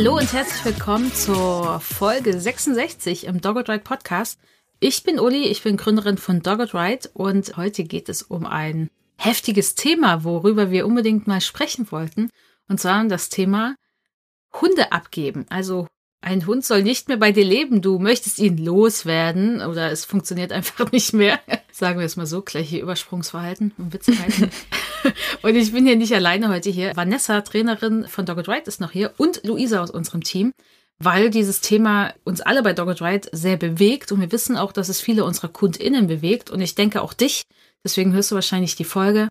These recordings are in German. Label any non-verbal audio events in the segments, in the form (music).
Hallo und herzlich willkommen zur Folge 66 im Dogged Ride Podcast. Ich bin Uli, ich bin Gründerin von Dogged Ride und heute geht es um ein heftiges Thema, worüber wir unbedingt mal sprechen wollten. Und zwar um das Thema Hunde abgeben. Also ein Hund soll nicht mehr bei dir leben. Du möchtest ihn loswerden oder es funktioniert einfach (laughs) nicht mehr. Sagen wir es mal so, gleiche Übersprungsverhalten und Witzigkeiten. (laughs) und ich bin hier nicht alleine heute hier. Vanessa, Trainerin von Dogged Ride, ist noch hier und Luisa aus unserem Team, weil dieses Thema uns alle bei Dogged Ride sehr bewegt und wir wissen auch, dass es viele unserer KundInnen bewegt und ich denke auch dich. Deswegen hörst du wahrscheinlich die Folge.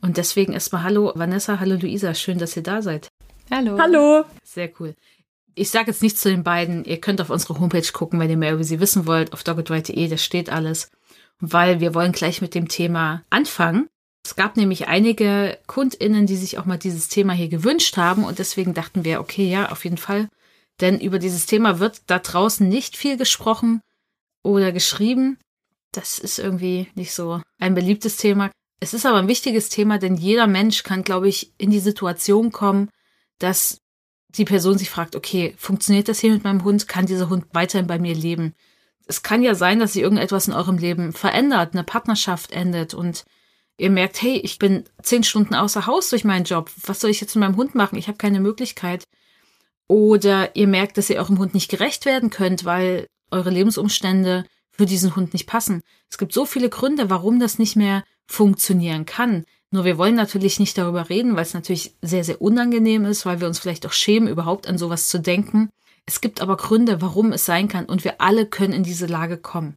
Und deswegen erstmal Hallo Vanessa, hallo Luisa, schön, dass ihr da seid. Hallo. Hallo. Sehr cool. Ich sage jetzt nichts zu den beiden. Ihr könnt auf unsere Homepage gucken, wenn ihr mehr über sie wissen wollt. Auf doggedright.de, da steht alles. Weil wir wollen gleich mit dem Thema anfangen. Es gab nämlich einige KundInnen, die sich auch mal dieses Thema hier gewünscht haben. Und deswegen dachten wir, okay, ja, auf jeden Fall. Denn über dieses Thema wird da draußen nicht viel gesprochen oder geschrieben. Das ist irgendwie nicht so ein beliebtes Thema. Es ist aber ein wichtiges Thema, denn jeder Mensch kann, glaube ich, in die Situation kommen, dass die Person sich fragt, okay, funktioniert das hier mit meinem Hund? Kann dieser Hund weiterhin bei mir leben? Es kann ja sein, dass sich irgendetwas in eurem Leben verändert, eine Partnerschaft endet und ihr merkt, hey, ich bin zehn Stunden außer Haus durch meinen Job. Was soll ich jetzt mit meinem Hund machen? Ich habe keine Möglichkeit. Oder ihr merkt, dass ihr eurem Hund nicht gerecht werden könnt, weil eure Lebensumstände für diesen Hund nicht passen. Es gibt so viele Gründe, warum das nicht mehr funktionieren kann. Nur wir wollen natürlich nicht darüber reden, weil es natürlich sehr, sehr unangenehm ist, weil wir uns vielleicht auch schämen, überhaupt an sowas zu denken. Es gibt aber Gründe, warum es sein kann und wir alle können in diese Lage kommen.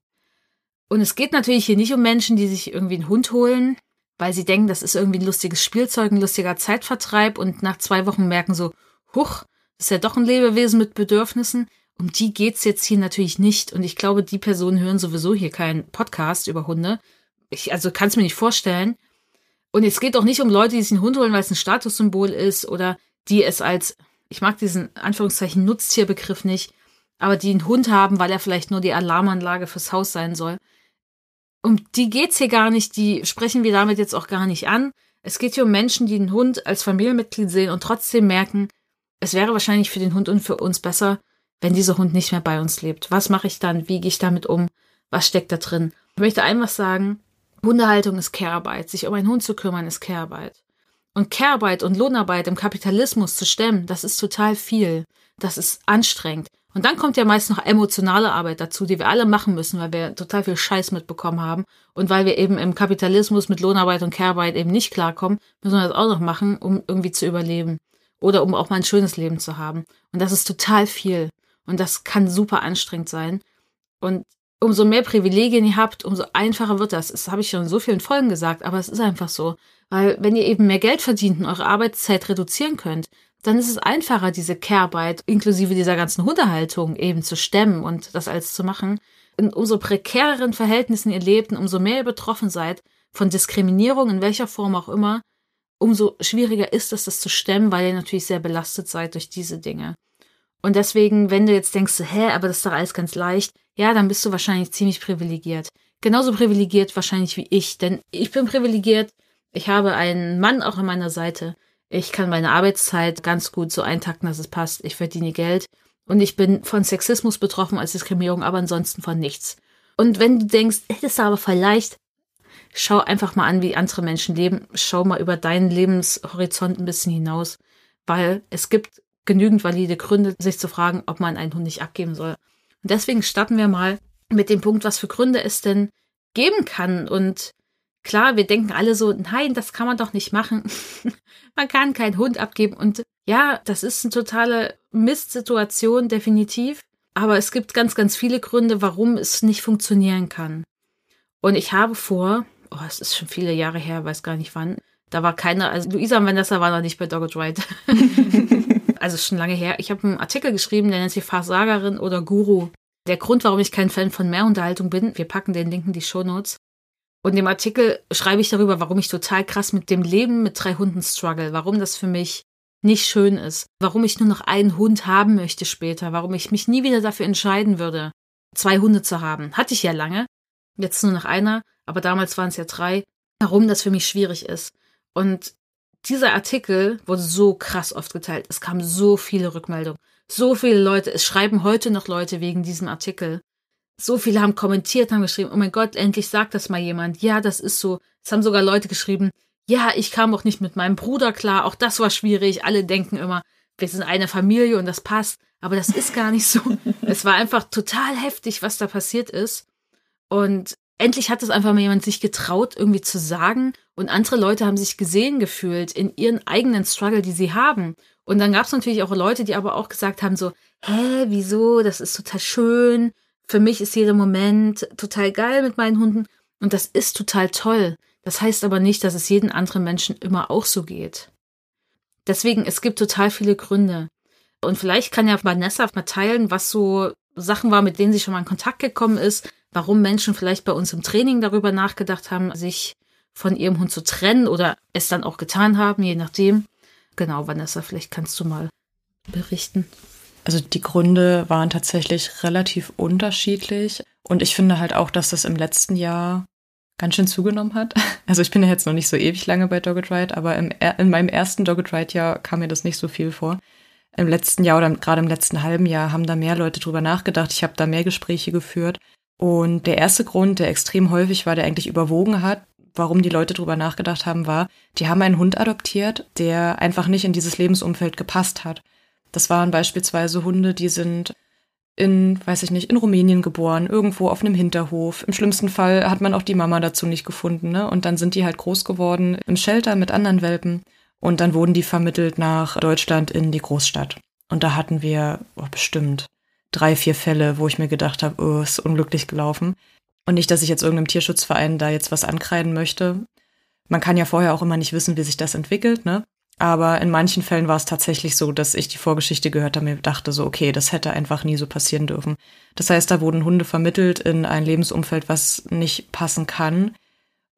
Und es geht natürlich hier nicht um Menschen, die sich irgendwie einen Hund holen, weil sie denken, das ist irgendwie ein lustiges Spielzeug, ein lustiger Zeitvertreib und nach zwei Wochen merken so, huch, das ist ja doch ein Lebewesen mit Bedürfnissen. Um die geht's jetzt hier natürlich nicht. Und ich glaube, die Personen hören sowieso hier keinen Podcast über Hunde. Ich also kann es mir nicht vorstellen. Und es geht auch nicht um Leute, die sich einen Hund holen, weil es ein Statussymbol ist oder die es als, ich mag diesen Anführungszeichen Nutztierbegriff nicht, aber die einen Hund haben, weil er vielleicht nur die Alarmanlage fürs Haus sein soll. Um die geht's hier gar nicht, die sprechen wir damit jetzt auch gar nicht an. Es geht hier um Menschen, die einen Hund als Familienmitglied sehen und trotzdem merken, es wäre wahrscheinlich für den Hund und für uns besser, wenn dieser Hund nicht mehr bei uns lebt. Was mache ich dann? Wie gehe ich damit um? Was steckt da drin? Ich möchte einfach sagen, Hundehaltung ist Care-Arbeit. Sich um einen Hund zu kümmern ist Care-Arbeit. Und Care-Arbeit und Lohnarbeit im Kapitalismus zu stemmen, das ist total viel. Das ist anstrengend. Und dann kommt ja meist noch emotionale Arbeit dazu, die wir alle machen müssen, weil wir total viel Scheiß mitbekommen haben. Und weil wir eben im Kapitalismus mit Lohnarbeit und Care-Arbeit eben nicht klarkommen, müssen wir das auch noch machen, um irgendwie zu überleben. Oder um auch mal ein schönes Leben zu haben. Und das ist total viel. Und das kann super anstrengend sein. Und umso mehr Privilegien ihr habt, umso einfacher wird das. Das habe ich schon in so vielen Folgen gesagt, aber es ist einfach so. Weil wenn ihr eben mehr Geld verdient und eure Arbeitszeit reduzieren könnt, dann ist es einfacher, diese Care-Arbeit inklusive dieser ganzen Hundehaltung eben zu stemmen und das alles zu machen. In umso prekäreren Verhältnissen ihr lebt und umso mehr ihr betroffen seid von Diskriminierung in welcher Form auch immer, umso schwieriger ist es, das zu stemmen, weil ihr natürlich sehr belastet seid durch diese Dinge. Und deswegen, wenn du jetzt denkst, hä, aber das ist doch alles ganz leicht, ja, dann bist du wahrscheinlich ziemlich privilegiert. Genauso privilegiert wahrscheinlich wie ich, denn ich bin privilegiert. Ich habe einen Mann auch an meiner Seite. Ich kann meine Arbeitszeit ganz gut so eintakten, dass es passt. Ich verdiene Geld. Und ich bin von Sexismus betroffen als Diskriminierung, aber ansonsten von nichts. Und wenn du denkst, das ist aber voll leicht, schau einfach mal an, wie andere Menschen leben. Schau mal über deinen Lebenshorizont ein bisschen hinaus. Weil es gibt genügend valide Gründe, sich zu fragen, ob man einen Hund nicht abgeben soll. Und deswegen starten wir mal mit dem Punkt, was für Gründe es denn geben kann. Und klar, wir denken alle so, nein, das kann man doch nicht machen. (laughs) man kann keinen Hund abgeben. Und ja, das ist eine totale Mistsituation, definitiv. Aber es gibt ganz, ganz viele Gründe, warum es nicht funktionieren kann. Und ich habe vor, oh, es ist schon viele Jahre her, weiß gar nicht wann, Da war keiner, also Luisa Vanessa waren noch nicht bei Dogged Ride. (laughs) (laughs) also schon lange her. Ich habe einen Artikel geschrieben, der nennt sich Versagerin oder Guru. Der Grund, warum ich kein Fan von Mehrunterhaltung bin, wir packen den Link in die Show Notes. Und dem Artikel schreibe ich darüber, warum ich total krass mit dem Leben mit drei Hunden struggle, warum das für mich nicht schön ist, warum ich nur noch einen Hund haben möchte später, warum ich mich nie wieder dafür entscheiden würde, zwei Hunde zu haben. Hatte ich ja lange, jetzt nur noch einer, aber damals waren es ja drei, warum das für mich schwierig ist. Und dieser Artikel wurde so krass oft geteilt. Es kamen so viele Rückmeldungen. So viele Leute, es schreiben heute noch Leute wegen diesem Artikel. So viele haben kommentiert, haben geschrieben, oh mein Gott, endlich sagt das mal jemand. Ja, das ist so. Es haben sogar Leute geschrieben, ja, ich kam auch nicht mit meinem Bruder klar, auch das war schwierig. Alle denken immer, wir sind eine Familie und das passt. Aber das ist gar nicht so. (laughs) es war einfach total heftig, was da passiert ist. Und endlich hat es einfach mal jemand sich getraut, irgendwie zu sagen. Und andere Leute haben sich gesehen gefühlt in ihren eigenen Struggle, die sie haben. Und dann gab es natürlich auch Leute, die aber auch gesagt haben, so, hä, wieso? Das ist total schön. Für mich ist jeder Moment total geil mit meinen Hunden. Und das ist total toll. Das heißt aber nicht, dass es jeden anderen Menschen immer auch so geht. Deswegen, es gibt total viele Gründe. Und vielleicht kann ja Vanessa mal teilen, was so Sachen war, mit denen sie schon mal in Kontakt gekommen ist, warum Menschen vielleicht bei uns im Training darüber nachgedacht haben, sich von ihrem Hund zu trennen oder es dann auch getan haben, je nachdem. Genau, Vanessa, vielleicht kannst du mal berichten. Also die Gründe waren tatsächlich relativ unterschiedlich und ich finde halt auch, dass das im letzten Jahr ganz schön zugenommen hat. (laughs) Also ich bin ja jetzt noch nicht so ewig lange bei Dogged Ride, aber im, in meinem ersten Dogged Ride Jahr kam mir das nicht so viel vor. Im letzten Jahr oder gerade im letzten halben Jahr haben da mehr Leute drüber nachgedacht. Ich habe da mehr Gespräche geführt. Und der erste Grund, der extrem häufig war, der eigentlich überwogen hat, warum die Leute drüber nachgedacht haben, war, die haben einen Hund adoptiert, der einfach nicht in dieses Lebensumfeld gepasst hat. Das waren beispielsweise Hunde, die sind in, weiß ich nicht, in Rumänien geboren, irgendwo auf einem Hinterhof. Im schlimmsten Fall hat man auch die Mama dazu nicht gefunden, ne? Und dann sind die halt groß geworden im Shelter mit anderen Welpen. Und dann wurden die vermittelt nach Deutschland in die Großstadt. Und da hatten wir oh, bestimmt drei, vier Fälle, wo ich mir gedacht habe, oh, ist unglücklich gelaufen. Und nicht, dass ich jetzt irgendeinem Tierschutzverein da jetzt was ankreiden möchte. Man kann ja vorher auch immer nicht wissen, wie sich das entwickelt, ne? Aber in manchen Fällen war es tatsächlich so, dass ich die Vorgeschichte gehört habe, mir dachte so, okay, das hätte einfach nie so passieren dürfen. Das heißt, da wurden Hunde vermittelt in ein Lebensumfeld, was nicht passen kann.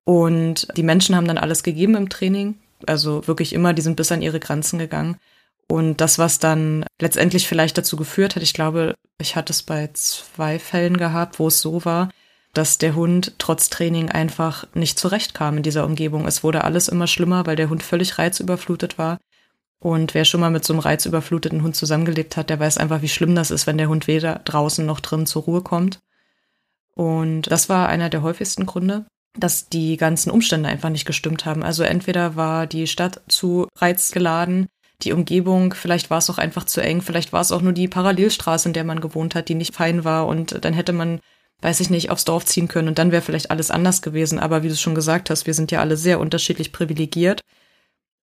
Und die Menschen haben dann alles gegeben im Training. Also wirklich immer, die sind bis an ihre Grenzen gegangen. Und das, was dann letztendlich vielleicht dazu geführt hat, ich glaube, ich hatte es bei zwei Fällen gehabt, wo es so war, dass der Hund trotz Training einfach nicht zurechtkam in dieser Umgebung. Es wurde alles immer schlimmer, weil der Hund völlig reizüberflutet war. Und wer schon mal mit so einem reizüberfluteten Hund zusammengelebt hat, der weiß einfach, wie schlimm das ist, wenn der Hund weder draußen noch drin zur Ruhe kommt. Und das war einer der häufigsten Gründe, dass die ganzen Umstände einfach nicht gestimmt haben. Also entweder war die Stadt zu reizgeladen, die Umgebung, vielleicht war es auch einfach zu eng, vielleicht war es auch nur die Parallelstraße, in der man gewohnt hat, die nicht fein war und dann hätte man weiß ich nicht, aufs Dorf ziehen können und dann wäre vielleicht alles anders gewesen. Aber wie du schon gesagt hast, wir sind ja alle sehr unterschiedlich privilegiert.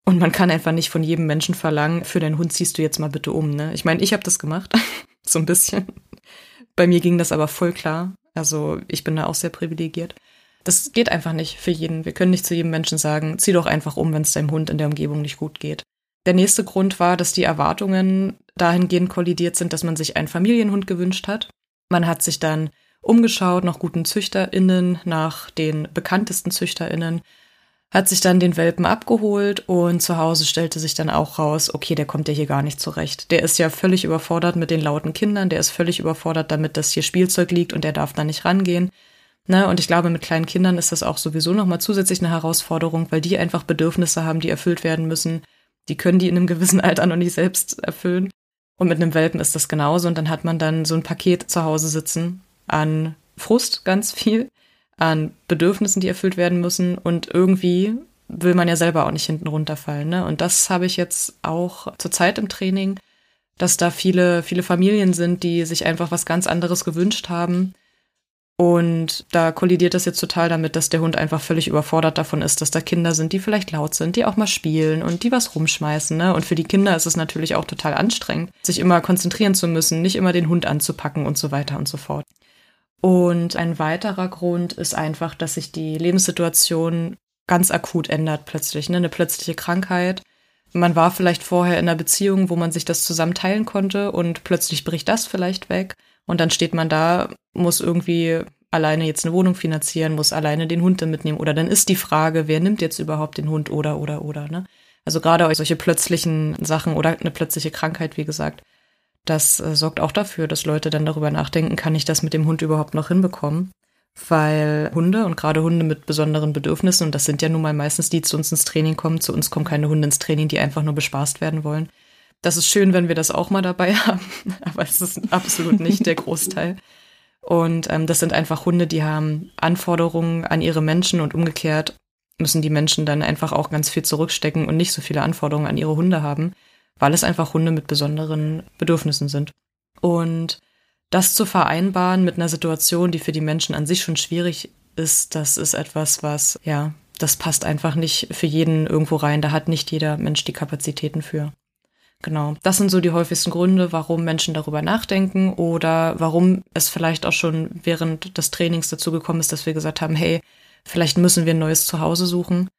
Und man kann einfach nicht von jedem Menschen verlangen, für deinen Hund ziehst du jetzt mal bitte um. Ne? Ich meine, ich habe das gemacht, (laughs) so ein bisschen. Bei mir ging das aber voll klar. Also ich bin da auch sehr privilegiert. Das geht einfach nicht für jeden. Wir können nicht zu jedem Menschen sagen, zieh doch einfach um, wenn es deinem Hund in der Umgebung nicht gut geht. Der nächste Grund war, dass die Erwartungen dahingehend kollidiert sind, dass man sich einen Familienhund gewünscht hat. Man hat sich dann umgeschaut nach guten ZüchterInnen, nach den bekanntesten ZüchterInnen, hat sich dann den Welpen abgeholt und zu Hause stellte sich dann auch raus, okay, der kommt ja hier gar nicht zurecht. Der ist ja völlig überfordert mit den lauten Kindern, der ist völlig überfordert damit, dass hier Spielzeug liegt und der darf da nicht rangehen. Ne, und ich glaube, mit kleinen Kindern ist das auch sowieso nochmal zusätzlich eine Herausforderung, weil die einfach Bedürfnisse haben, die erfüllt werden müssen. Die können die in einem gewissen Alter noch nicht selbst erfüllen. Und mit einem Welpen ist das genauso. Und dann hat man dann so ein Paket zu Hause sitzen, an Frust ganz viel, an Bedürfnissen, die erfüllt werden müssen und irgendwie will man ja selber auch nicht hinten runterfallen. Ne? Und das habe ich jetzt auch zur Zeit im Training, dass da viele, viele Familien sind, die sich einfach was ganz anderes gewünscht haben. Und da kollidiert das jetzt total damit, dass der Hund einfach völlig überfordert davon ist, dass da Kinder sind, die vielleicht laut sind, die auch mal spielen und die was rumschmeißen. Ne? Und für die Kinder ist es natürlich auch total anstrengend, sich immer konzentrieren zu müssen, nicht immer den Hund anzupacken und so weiter und so fort. Und ein weiterer Grund ist einfach, dass sich die Lebenssituation ganz akut ändert plötzlich, ne? eine plötzliche Krankheit. Man war vielleicht vorher in einer Beziehung, wo man sich das zusammen teilen konnte und plötzlich bricht das vielleicht weg und dann steht man da, muss irgendwie alleine jetzt eine Wohnung finanzieren, muss alleine den Hund mitnehmen oder dann ist die Frage, wer nimmt jetzt überhaupt den Hund oder oder oder, ne? Also gerade solche plötzlichen Sachen oder eine plötzliche Krankheit, wie gesagt, das äh, sorgt auch dafür, dass Leute dann darüber nachdenken, kann ich das mit dem Hund überhaupt noch hinbekommen? Weil Hunde und gerade Hunde mit besonderen Bedürfnissen, und das sind ja nun mal meistens die, die zu uns ins Training kommen, zu uns kommen keine Hunde ins Training, die einfach nur bespaßt werden wollen. Das ist schön, wenn wir das auch mal dabei (laughs) haben, aber es ist absolut nicht der Großteil. Und ähm, das sind einfach Hunde, die haben Anforderungen an ihre Menschen und umgekehrt müssen die Menschen dann einfach auch ganz viel zurückstecken und nicht so viele Anforderungen an ihre Hunde haben, weil es einfach Hunde mit besonderen Bedürfnissen sind. Und das zu vereinbaren mit einer Situation, die für die Menschen an sich schon schwierig ist, das ist etwas, was, ja, das passt einfach nicht für jeden irgendwo rein. Da hat nicht jeder Mensch die Kapazitäten für. Genau, das sind so die häufigsten Gründe, warum Menschen darüber nachdenken oder warum es vielleicht auch schon während des Trainings dazu gekommen ist, dass wir gesagt haben, hey, vielleicht müssen wir ein neues Zuhause suchen.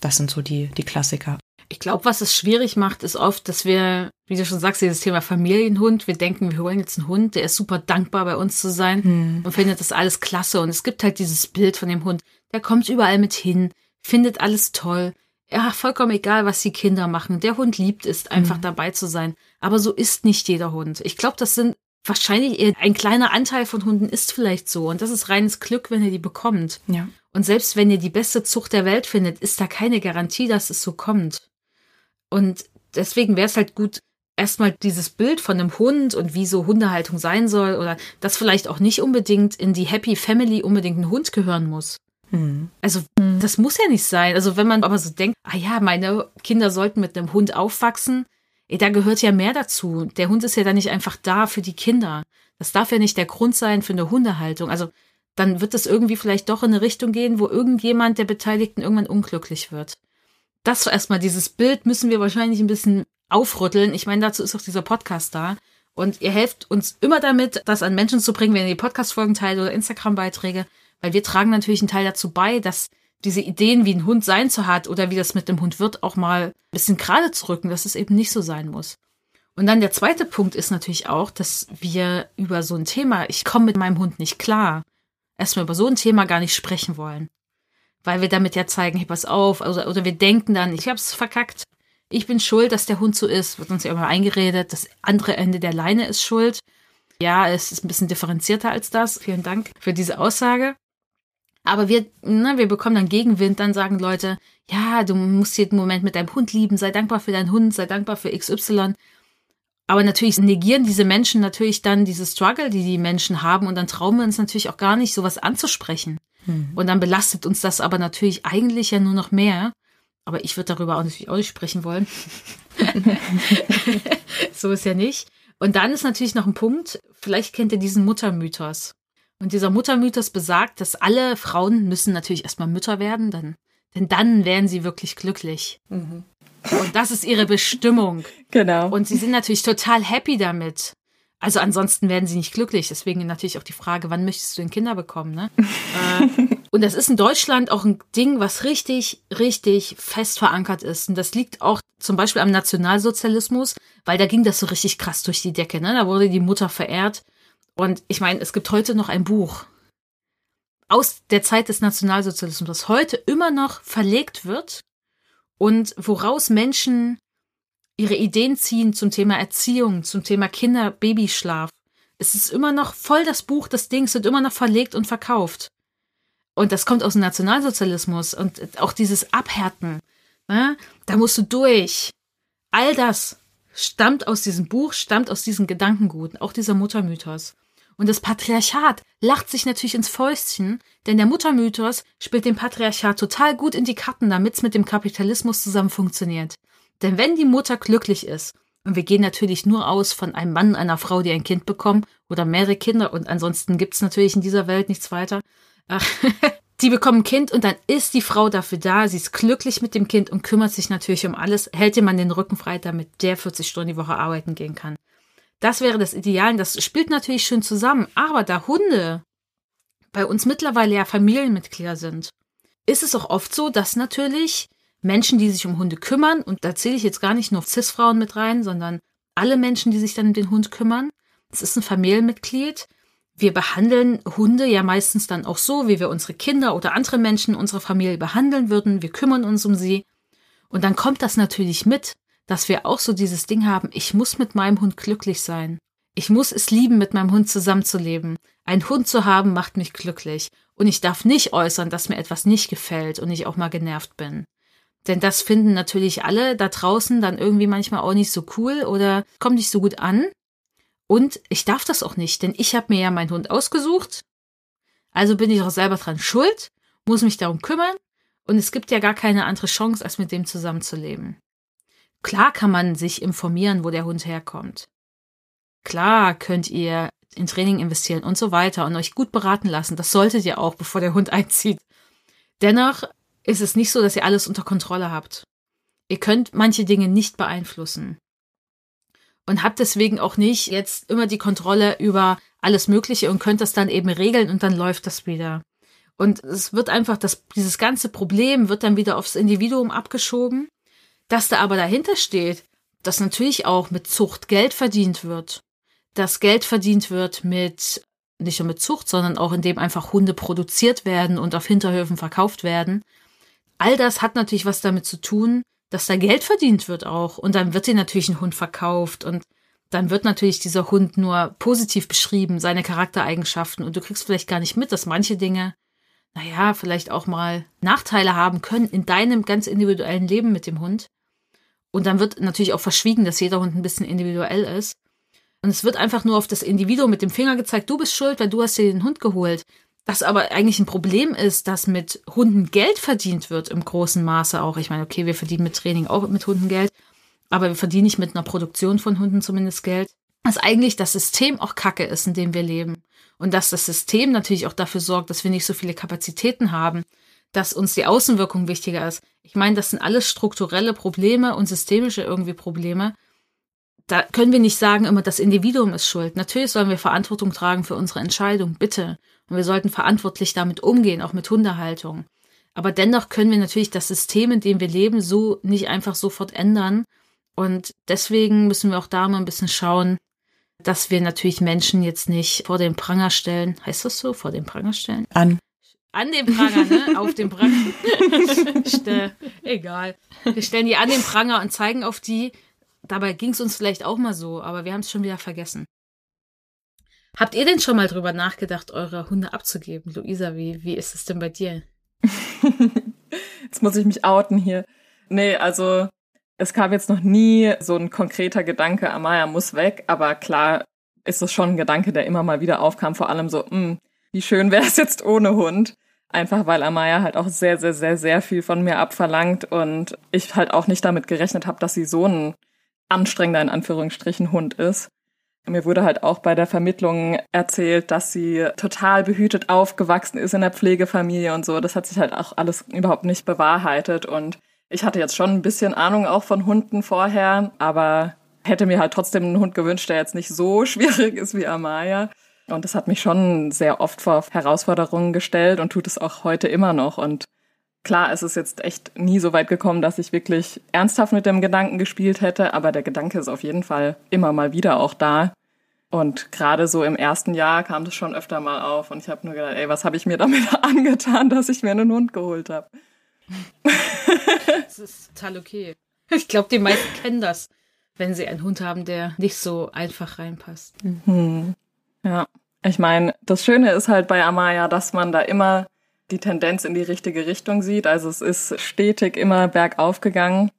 Das sind so die, die Klassiker. Ich glaube, was es schwierig macht, ist oft, dass wir, wie du schon sagst, dieses Thema Familienhund, wir denken, wir holen jetzt einen Hund, der ist super dankbar bei uns zu sein hm. und findet das alles klasse. Und es gibt halt dieses Bild von dem Hund, der kommt überall mit hin, findet alles toll, ja, vollkommen egal, was die Kinder machen. Der Hund liebt es, einfach mhm. dabei zu sein. Aber so ist nicht jeder Hund. Ich glaube, das sind wahrscheinlich eher ein kleiner Anteil von Hunden ist vielleicht so. Und das ist reines Glück, wenn ihr die bekommt. Ja. Und selbst wenn ihr die beste Zucht der Welt findet, ist da keine Garantie, dass es so kommt. Und deswegen wäre es halt gut, erstmal dieses Bild von einem Hund und wie so Hundehaltung sein soll oder dass vielleicht auch nicht unbedingt in die Happy Family unbedingt ein Hund gehören muss. Mhm. Also das muss ja nicht sein. Also wenn man aber so denkt, ah ja, meine Kinder sollten mit einem Hund aufwachsen, ey, da gehört ja mehr dazu. Der Hund ist ja dann nicht einfach da für die Kinder. Das darf ja nicht der Grund sein für eine Hundehaltung. Also dann wird es irgendwie vielleicht doch in eine Richtung gehen, wo irgendjemand der Beteiligten irgendwann unglücklich wird. Das erstmal, dieses Bild müssen wir wahrscheinlich ein bisschen aufrütteln. Ich meine, dazu ist auch dieser Podcast da. Und ihr helft uns immer damit, das an Menschen zu bringen, wenn ihr die Podcast-Folgen teilt oder Instagram-Beiträge, weil wir tragen natürlich einen Teil dazu bei, dass diese Ideen, wie ein Hund sein zu hat oder wie das mit dem Hund wird, auch mal ein bisschen gerade zu rücken, dass es eben nicht so sein muss. Und dann der zweite Punkt ist natürlich auch, dass wir über so ein Thema, ich komme mit meinem Hund nicht klar, erstmal über so ein Thema gar nicht sprechen wollen. Weil wir damit ja zeigen, hey, pass auf, oder, oder wir denken dann, ich hab's verkackt, ich bin schuld, dass der Hund so ist, wird uns ja immer eingeredet, das andere Ende der Leine ist schuld. Ja, es ist ein bisschen differenzierter als das. Vielen Dank für diese Aussage. Aber wir, ne, wir bekommen dann Gegenwind, dann sagen Leute, ja, du musst jeden Moment mit deinem Hund lieben, sei dankbar für deinen Hund, sei dankbar für XY. Aber natürlich negieren diese Menschen natürlich dann diese Struggle, die die Menschen haben und dann trauen wir uns natürlich auch gar nicht, sowas anzusprechen. Mhm. Und dann belastet uns das aber natürlich eigentlich ja nur noch mehr. Aber ich würde darüber auch natürlich auch nicht sprechen wollen. (laughs) (laughs) so ist ja nicht. Und dann ist natürlich noch ein Punkt, vielleicht kennt ihr diesen Muttermythos. Und dieser Muttermythos besagt, dass alle Frauen müssen natürlich erstmal Mütter werden, dann, denn dann werden sie wirklich glücklich. Mhm. Und das ist ihre Bestimmung. Genau. Und sie sind natürlich total happy damit. Also ansonsten werden sie nicht glücklich. Deswegen natürlich auch die Frage, wann möchtest du denn Kinder bekommen? Ne? (laughs) äh, und das ist in Deutschland auch ein Ding, was richtig, richtig fest verankert ist. Und das liegt auch zum Beispiel am Nationalsozialismus, weil da ging das so richtig krass durch die Decke. Ne? Da wurde die Mutter verehrt. Und ich meine, es gibt heute noch ein Buch aus der Zeit des Nationalsozialismus, das heute immer noch verlegt wird und woraus Menschen ihre Ideen ziehen zum Thema Erziehung, zum Thema Kinder, Babyschlaf. Es ist immer noch voll das Buch, das Ding wird immer noch verlegt und verkauft. Und das kommt aus dem Nationalsozialismus und auch dieses Abhärten. Ne? Da musst du durch. All das stammt aus diesem Buch, stammt aus diesen Gedankengut, auch dieser Muttermythos. Und das Patriarchat lacht sich natürlich ins Fäustchen, denn der Muttermythos spielt dem Patriarchat total gut in die Karten, damit es mit dem Kapitalismus zusammen funktioniert. Denn wenn die Mutter glücklich ist, und wir gehen natürlich nur aus von einem Mann, einer Frau, die ein Kind bekommen oder mehrere Kinder und ansonsten gibt's natürlich in dieser Welt nichts weiter. (laughs) die bekommen ein Kind und dann ist die Frau dafür da, sie ist glücklich mit dem Kind und kümmert sich natürlich um alles, hält ihr Mann den Rücken frei, damit der 40 Stunden die Woche arbeiten gehen kann. Das wäre das Ideal. Das spielt natürlich schön zusammen. Aber da Hunde bei uns mittlerweile ja Familienmitglieder sind, ist es auch oft so, dass natürlich Menschen, die sich um Hunde kümmern, und da zähle ich jetzt gar nicht nur Cis-Frauen mit rein, sondern alle Menschen, die sich dann um den Hund kümmern, es ist ein Familienmitglied. Wir behandeln Hunde ja meistens dann auch so, wie wir unsere Kinder oder andere Menschen in unserer Familie behandeln würden. Wir kümmern uns um sie. Und dann kommt das natürlich mit, dass wir auch so dieses Ding haben, ich muss mit meinem Hund glücklich sein. Ich muss es lieben, mit meinem Hund zusammenzuleben. Ein Hund zu haben macht mich glücklich. Und ich darf nicht äußern, dass mir etwas nicht gefällt und ich auch mal genervt bin. Denn das finden natürlich alle da draußen dann irgendwie manchmal auch nicht so cool oder kommt nicht so gut an. Und ich darf das auch nicht, denn ich habe mir ja meinen Hund ausgesucht. Also bin ich auch selber dran schuld, muss mich darum kümmern und es gibt ja gar keine andere Chance, als mit dem zusammenzuleben. Klar kann man sich informieren, wo der Hund herkommt. Klar könnt ihr in Training investieren und so weiter und euch gut beraten lassen. Das solltet ihr auch, bevor der Hund (laughs) einzieht. Dennoch ist es nicht so, dass ihr alles unter Kontrolle habt. Ihr könnt manche Dinge nicht beeinflussen. Und habt deswegen auch nicht jetzt immer die Kontrolle über alles Mögliche und könnt das dann eben regeln und dann läuft das wieder. Und es wird einfach, das, dieses ganze Problem wird dann wieder aufs Individuum abgeschoben. Dass da aber dahinter steht, dass natürlich auch mit Zucht Geld verdient wird. Dass Geld verdient wird mit, nicht nur mit Zucht, sondern auch indem einfach Hunde produziert werden und auf Hinterhöfen verkauft werden. All das hat natürlich was damit zu tun, dass da Geld verdient wird auch. Und dann wird dir natürlich ein Hund verkauft und dann wird natürlich dieser Hund nur positiv beschrieben, seine Charaktereigenschaften. Und du kriegst vielleicht gar nicht mit, dass manche Dinge, naja, vielleicht auch mal Nachteile haben können in deinem ganz individuellen Leben mit dem Hund. Und dann wird natürlich auch verschwiegen, dass jeder Hund ein bisschen individuell ist. Und es wird einfach nur auf das Individuum mit dem Finger gezeigt, du bist schuld, weil du hast dir den Hund geholt. Das aber eigentlich ein Problem ist, dass mit Hunden Geld verdient wird im großen Maße auch. Ich meine, okay, wir verdienen mit Training auch mit Hunden Geld, aber wir verdienen nicht mit einer Produktion von Hunden zumindest Geld. Dass eigentlich das System auch Kacke ist, in dem wir leben. Und dass das System natürlich auch dafür sorgt, dass wir nicht so viele Kapazitäten haben, dass uns die Außenwirkung wichtiger ist. Ich meine, das sind alles strukturelle Probleme und systemische irgendwie Probleme. Da können wir nicht sagen, immer das Individuum ist schuld. Natürlich sollen wir Verantwortung tragen für unsere Entscheidung, bitte. Und wir sollten verantwortlich damit umgehen, auch mit Hundehaltung. Aber dennoch können wir natürlich das System, in dem wir leben, so nicht einfach sofort ändern. Und deswegen müssen wir auch da mal ein bisschen schauen, dass wir natürlich Menschen jetzt nicht vor den Pranger stellen. Heißt das so? Vor den Pranger stellen? An. An den Pranger, ne? Auf den Pranger. (laughs) Egal. Wir stellen die an den Pranger und zeigen auf die. Dabei ging es uns vielleicht auch mal so, aber wir haben es schon wieder vergessen. Habt ihr denn schon mal drüber nachgedacht, eure Hunde abzugeben? Luisa, wie, wie ist es denn bei dir? (laughs) jetzt muss ich mich outen hier. Nee, also es kam jetzt noch nie so ein konkreter Gedanke, Amaya muss weg, aber klar ist es schon ein Gedanke, der immer mal wieder aufkam, vor allem so, mh, hm, wie schön wäre es jetzt ohne Hund. Einfach weil Amaya halt auch sehr, sehr, sehr, sehr viel von mir abverlangt und ich halt auch nicht damit gerechnet habe, dass sie so ein anstrengender in Anführungsstrichen Hund ist. Mir wurde halt auch bei der Vermittlung erzählt, dass sie total behütet aufgewachsen ist in der Pflegefamilie und so. Das hat sich halt auch alles überhaupt nicht bewahrheitet. Und ich hatte jetzt schon ein bisschen Ahnung auch von Hunden vorher, aber hätte mir halt trotzdem einen Hund gewünscht, der jetzt nicht so (laughs) schwierig ist wie Amaya. Und das hat mich schon sehr oft vor Herausforderungen gestellt und tut es auch heute immer noch. Und klar, es ist jetzt echt nie so weit gekommen, dass ich wirklich ernsthaft mit dem Gedanken gespielt hätte, aber der Gedanke ist auf jeden Fall immer mal wieder auch da. Und gerade so im ersten Jahr kam das schon öfter mal auf und ich habe nur gedacht, ey, was habe ich mir damit (laughs) angetan, dass ich mir einen Hund geholt habe? das ist total okay. Ich glaube, die meisten kennen das, wenn sie einen Hund haben, der nicht so einfach reinpasst. Mhm. Ja, ich meine, das Schöne ist halt bei Amaya, dass man da immer die Tendenz in die richtige Richtung sieht. Also es ist stetig immer bergauf gegangen.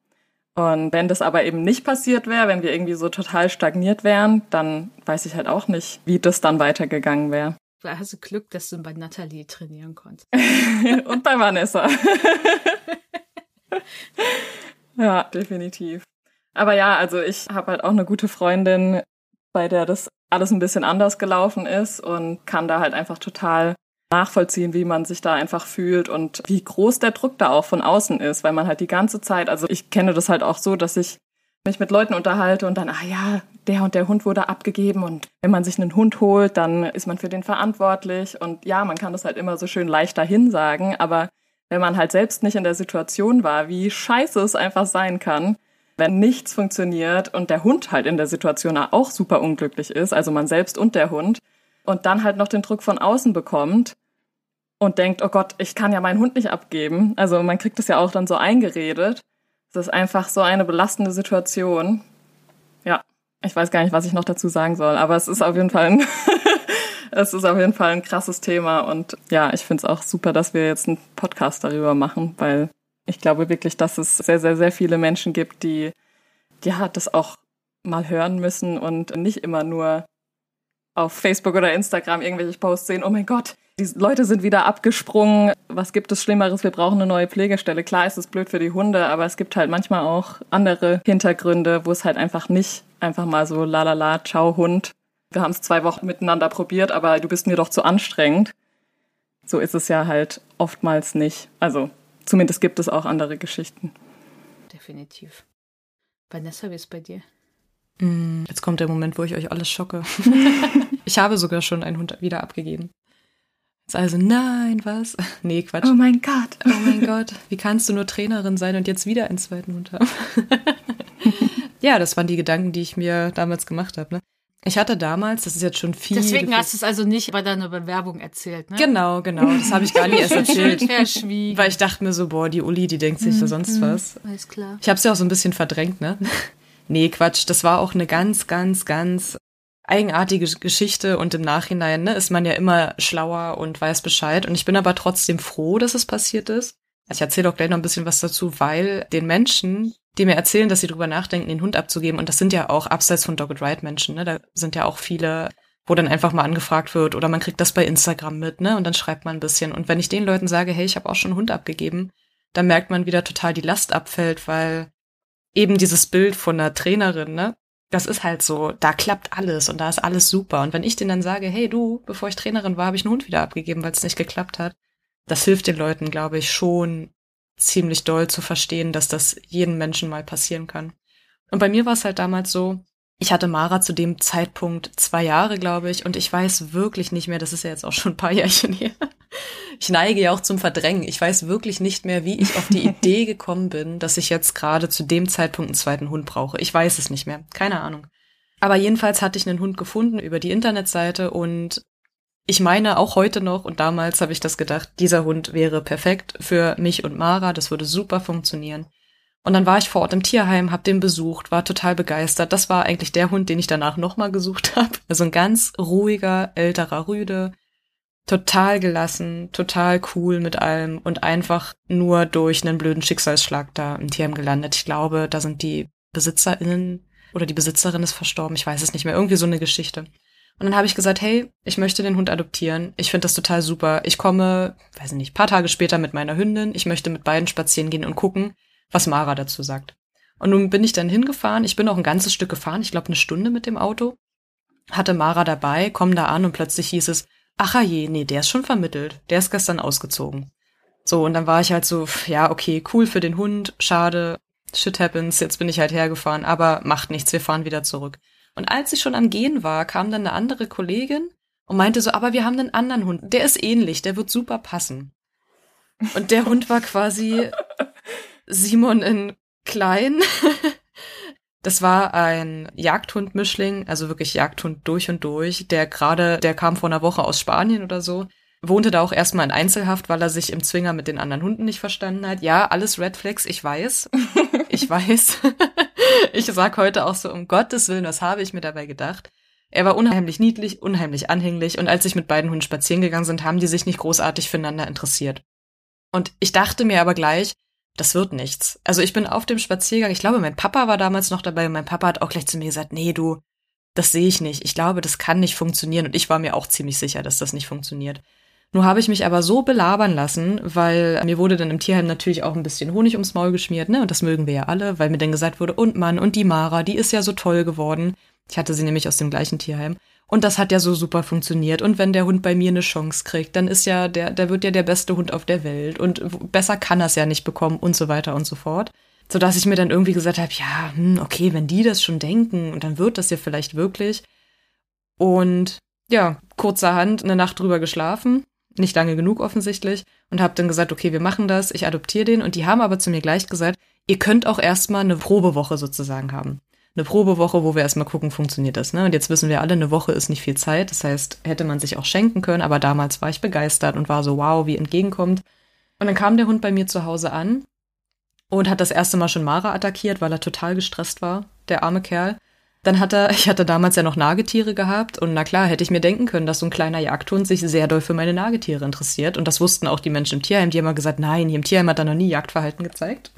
Und wenn das aber eben nicht passiert wäre, wenn wir irgendwie so total stagniert wären, dann weiß ich halt auch nicht, wie das dann weitergegangen wäre. Du hast Glück, dass du bei Natalie trainieren konntest. (laughs) Und bei Vanessa. (laughs) ja, definitiv. Aber ja, also ich habe halt auch eine gute Freundin, bei der das alles ein bisschen anders gelaufen ist und kann da halt einfach total nachvollziehen, wie man sich da einfach fühlt und wie groß der Druck da auch von außen ist, weil man halt die ganze Zeit, also ich kenne das halt auch so, dass ich mich mit Leuten unterhalte und dann, ah ja, der und der Hund wurde abgegeben und wenn man sich einen Hund holt, dann ist man für den verantwortlich und ja, man kann das halt immer so schön leicht dahin sagen, aber wenn man halt selbst nicht in der Situation war, wie scheiße es einfach sein kann, wenn nichts funktioniert und der Hund halt in der Situation auch super unglücklich ist, also man selbst und der Hund, und dann halt noch den Druck von außen bekommt und denkt, oh Gott, ich kann ja meinen Hund nicht abgeben. Also man kriegt es ja auch dann so eingeredet. Das ist einfach so eine belastende Situation. Ja, ich weiß gar nicht, was ich noch dazu sagen soll, aber es ist auf jeden Fall ein, (laughs) es ist auf jeden Fall ein krasses Thema und ja, ich finde es auch super, dass wir jetzt einen Podcast darüber machen, weil ich glaube wirklich, dass es sehr, sehr, sehr viele Menschen gibt, die ja das auch mal hören müssen und nicht immer nur auf Facebook oder Instagram irgendwelche Posts sehen, oh mein Gott, die Leute sind wieder abgesprungen, was gibt es Schlimmeres, wir brauchen eine neue Pflegestelle. Klar ist es blöd für die Hunde, aber es gibt halt manchmal auch andere Hintergründe, wo es halt einfach nicht einfach mal so la la la, ciao Hund. Wir haben es zwei Wochen miteinander probiert, aber du bist mir doch zu anstrengend. So ist es ja halt oftmals nicht. Also zumindest gibt es auch andere Geschichten. Definitiv. Vanessa, wie ist bei dir? Mm, jetzt kommt der Moment, wo ich euch alles schocke. (laughs) ich habe sogar schon einen Hund wieder abgegeben. Jetzt also, nein, was? (laughs) Nee, Quatsch. Oh mein Gott. Oh mein Gott. Wie kannst du nur Trainerin sein und jetzt wieder einen zweiten Hund haben? (laughs) ja, das waren die Gedanken, die ich mir damals gemacht habe. Ne? Ich hatte damals, das ist jetzt schon viel. Deswegen hast du es also nicht bei deiner Bewerbung erzählt, ne? Genau, genau. Das habe ich gar nicht (laughs) erst erzählt. Verschwiegen. Weil ich dachte mir so, boah, die Uli, die denkt sich da sonst Mhm, was. Alles klar. Ich habe es ja auch so ein bisschen verdrängt, ne? (laughs) Nee, Quatsch. Das war auch eine ganz, ganz, ganz eigenartige Geschichte und im Nachhinein ne, ist man ja immer schlauer und weiß Bescheid. Und ich bin aber trotzdem froh, dass es passiert ist. Also ich erzähle auch gleich noch ein bisschen was dazu, weil den Menschen, die mir erzählen, dass sie drüber nachdenken, den Hund abzugeben, und das sind ja auch abseits von Dog and Ride Menschen, ne? Da sind ja auch viele, wo dann einfach mal angefragt wird oder man kriegt das bei Instagram mit, ne? Und dann schreibt man ein bisschen. Und wenn ich den Leuten sage, hey, ich habe auch schon einen Hund abgegeben, dann merkt man wieder total die Last abfällt, weil eben dieses Bild von einer Trainerin, ne? Das ist halt so, da klappt alles und da ist alles super. Und wenn ich denen dann sage, hey du, bevor ich Trainerin war, habe ich einen Hund wieder abgegeben, weil es nicht geklappt hat, das hilft den Leuten, glaube ich, schon ziemlich doll zu verstehen, dass das jedem Menschen mal passieren kann. Und bei mir war es halt damals so, ich hatte Mara zu dem Zeitpunkt zwei Jahre, glaube ich, und ich weiß wirklich nicht mehr, das ist ja jetzt auch schon ein paar (laughs) Jährchen her. Ich neige ja auch zum Verdrängen. Ich weiß wirklich nicht mehr, wie ich auf die (laughs) Idee gekommen bin, dass ich jetzt gerade zu dem Zeitpunkt einen zweiten Hund brauche. Ich weiß es nicht mehr. Keine Ahnung. Aber jedenfalls hatte ich einen Hund gefunden über die Internetseite und ich meine auch heute noch und damals habe ich das gedacht, dieser Hund wäre perfekt für mich und Mara, das würde super funktionieren. Und dann war ich vor Ort im Tierheim, habe den besucht, war total begeistert. Das war eigentlich der Hund, den ich danach nochmal gesucht (laughs) habe. Also ein ganz ruhiger, älterer Rüde, total gelassen, total cool mit allem und einfach nur durch einen blöden Schicksalsschlag da im Tierheim gelandet. Ich glaube, da sind die BesitzerInnen oder die Besitzerin ist verstorben, ich weiß es nicht mehr, irgendwie so eine Geschichte. Und dann habe ich gesagt, hey, ich möchte den Hund adoptieren. Ich finde das total super. Ich komme, weiß nicht, paar Tage später mit meiner Hündin. Ich möchte mit beiden spazieren gehen und gucken, was Mara dazu sagt. Und nun bin ich dann hingefahren. Ich bin auch ein ganzes Stück gefahren, ich glaube eine Stunde mit dem Auto. Hatte Mara dabei, komm da an und plötzlich hieß es, ach je, nee, der ist schon vermittelt. Der ist gestern ausgezogen. So, und dann war ich halt so, ja, okay, cool für den Hund, schade, shit happens, jetzt bin ich halt hergefahren, aber macht nichts, wir fahren wieder zurück. Und als ich schon am Gehen war, kam dann eine andere Kollegin und meinte so, aber wir haben einen anderen Hund, der ist ähnlich, der wird super passen. Und der Hund war quasi Simon in klein. (laughs) Das war ein Jagdhund-Mischling, also wirklich Jagdhund durch und durch, der gerade, der kam vor einer Woche aus Spanien oder so, wohnte da auch erstmal in Einzelhaft, weil er sich im Zwinger mit den anderen Hunden nicht verstanden hat. Ja, alles Red Flags, ich weiß. (laughs) Ich weiß. (laughs) Ich sag heute auch so, um Gottes Willen, was habe ich mir dabei gedacht? Er war unheimlich niedlich, unheimlich anhänglich und als ich mit beiden Hunden spazieren gegangen sind, haben die sich nicht großartig füreinander interessiert. Und ich dachte mir aber gleich, das wird nichts. Also ich bin auf dem Spaziergang, ich glaube, mein Papa war damals noch dabei und mein Papa hat auch gleich zu mir gesagt, nee, du, das sehe ich nicht. Ich glaube, das kann nicht funktionieren und ich war mir auch ziemlich sicher, dass das nicht funktioniert. Nur habe ich mich aber so belabern lassen, weil mir wurde dann im Tierheim natürlich auch ein bisschen Honig ums Maul geschmiert, ne? Und das mögen wir ja alle, weil mir dann gesagt wurde, und Mann, und die Mara, die ist ja so toll geworden. Ich hatte sie nämlich aus dem gleichen Tierheim. Und das hat ja so super funktioniert. Und wenn der Hund bei mir eine Chance kriegt, dann ist ja der, der wird ja der beste Hund auf der Welt. Und besser kann er es ja nicht bekommen und so weiter und so fort. Sodass ich mir dann irgendwie gesagt habe, ja, hm, okay, wenn die das schon denken, dann wird das ja vielleicht wirklich. Und ja, kurzerhand eine Nacht drüber geschlafen. Nicht lange genug offensichtlich. und habe dann gesagt, okay, wir machen das, ich adoptiere den. Und die haben aber zu mir gleich gesagt, ihr könnt auch erstmal eine Probewoche sozusagen haben. Eine Probewoche, wo wir erstmal gucken, funktioniert das. Ne? Und jetzt wissen wir alle, eine Woche ist nicht viel Zeit. Das heißt, hätte man sich auch schenken können. Aber damals war ich begeistert und war so, wow, wie entgegenkommt. Und dann kam der Hund bei mir zu Hause an und hat das erste Mal schon Mara attackiert, weil er total gestresst war, der arme Kerl. Dann hat er, (laughs) ich hatte damals ja noch Nagetiere gehabt und na klar, hätte ich mir denken können, dass so ein kleiner Jagdhund sich sehr doll für meine Nagetiere interessiert. Und das wussten auch die Menschen im Tierheim, die haben immer gesagt, nein, hier im Tierheim hat er noch nie Jagdverhalten gezeigt.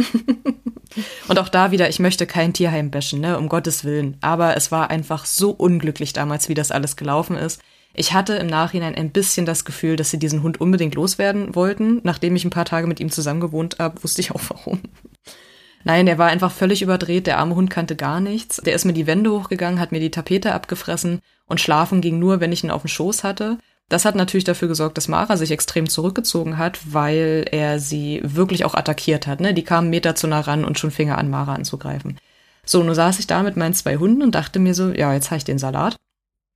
(laughs) und auch da wieder, ich möchte kein Tierheim bashen, ne, um Gottes Willen. Aber es war einfach so unglücklich damals, wie das alles gelaufen ist. Ich hatte im Nachhinein ein bisschen das Gefühl, dass sie diesen Hund unbedingt loswerden wollten. Nachdem ich ein paar Tage mit ihm zusammen gewohnt habe, wusste ich auch warum. Nein, der war einfach völlig überdreht. Der arme Hund kannte gar nichts. Der ist mir die Wände hochgegangen, hat mir die Tapete abgefressen und schlafen ging nur, wenn ich ihn auf dem Schoß hatte. Das hat natürlich dafür gesorgt, dass Mara sich extrem zurückgezogen hat, weil er sie wirklich auch attackiert hat. Ne? Die kamen Meter zu nah ran und schon fing er an, Mara anzugreifen. So, nun saß ich da mit meinen zwei Hunden und dachte mir so, ja, jetzt habe ich den Salat.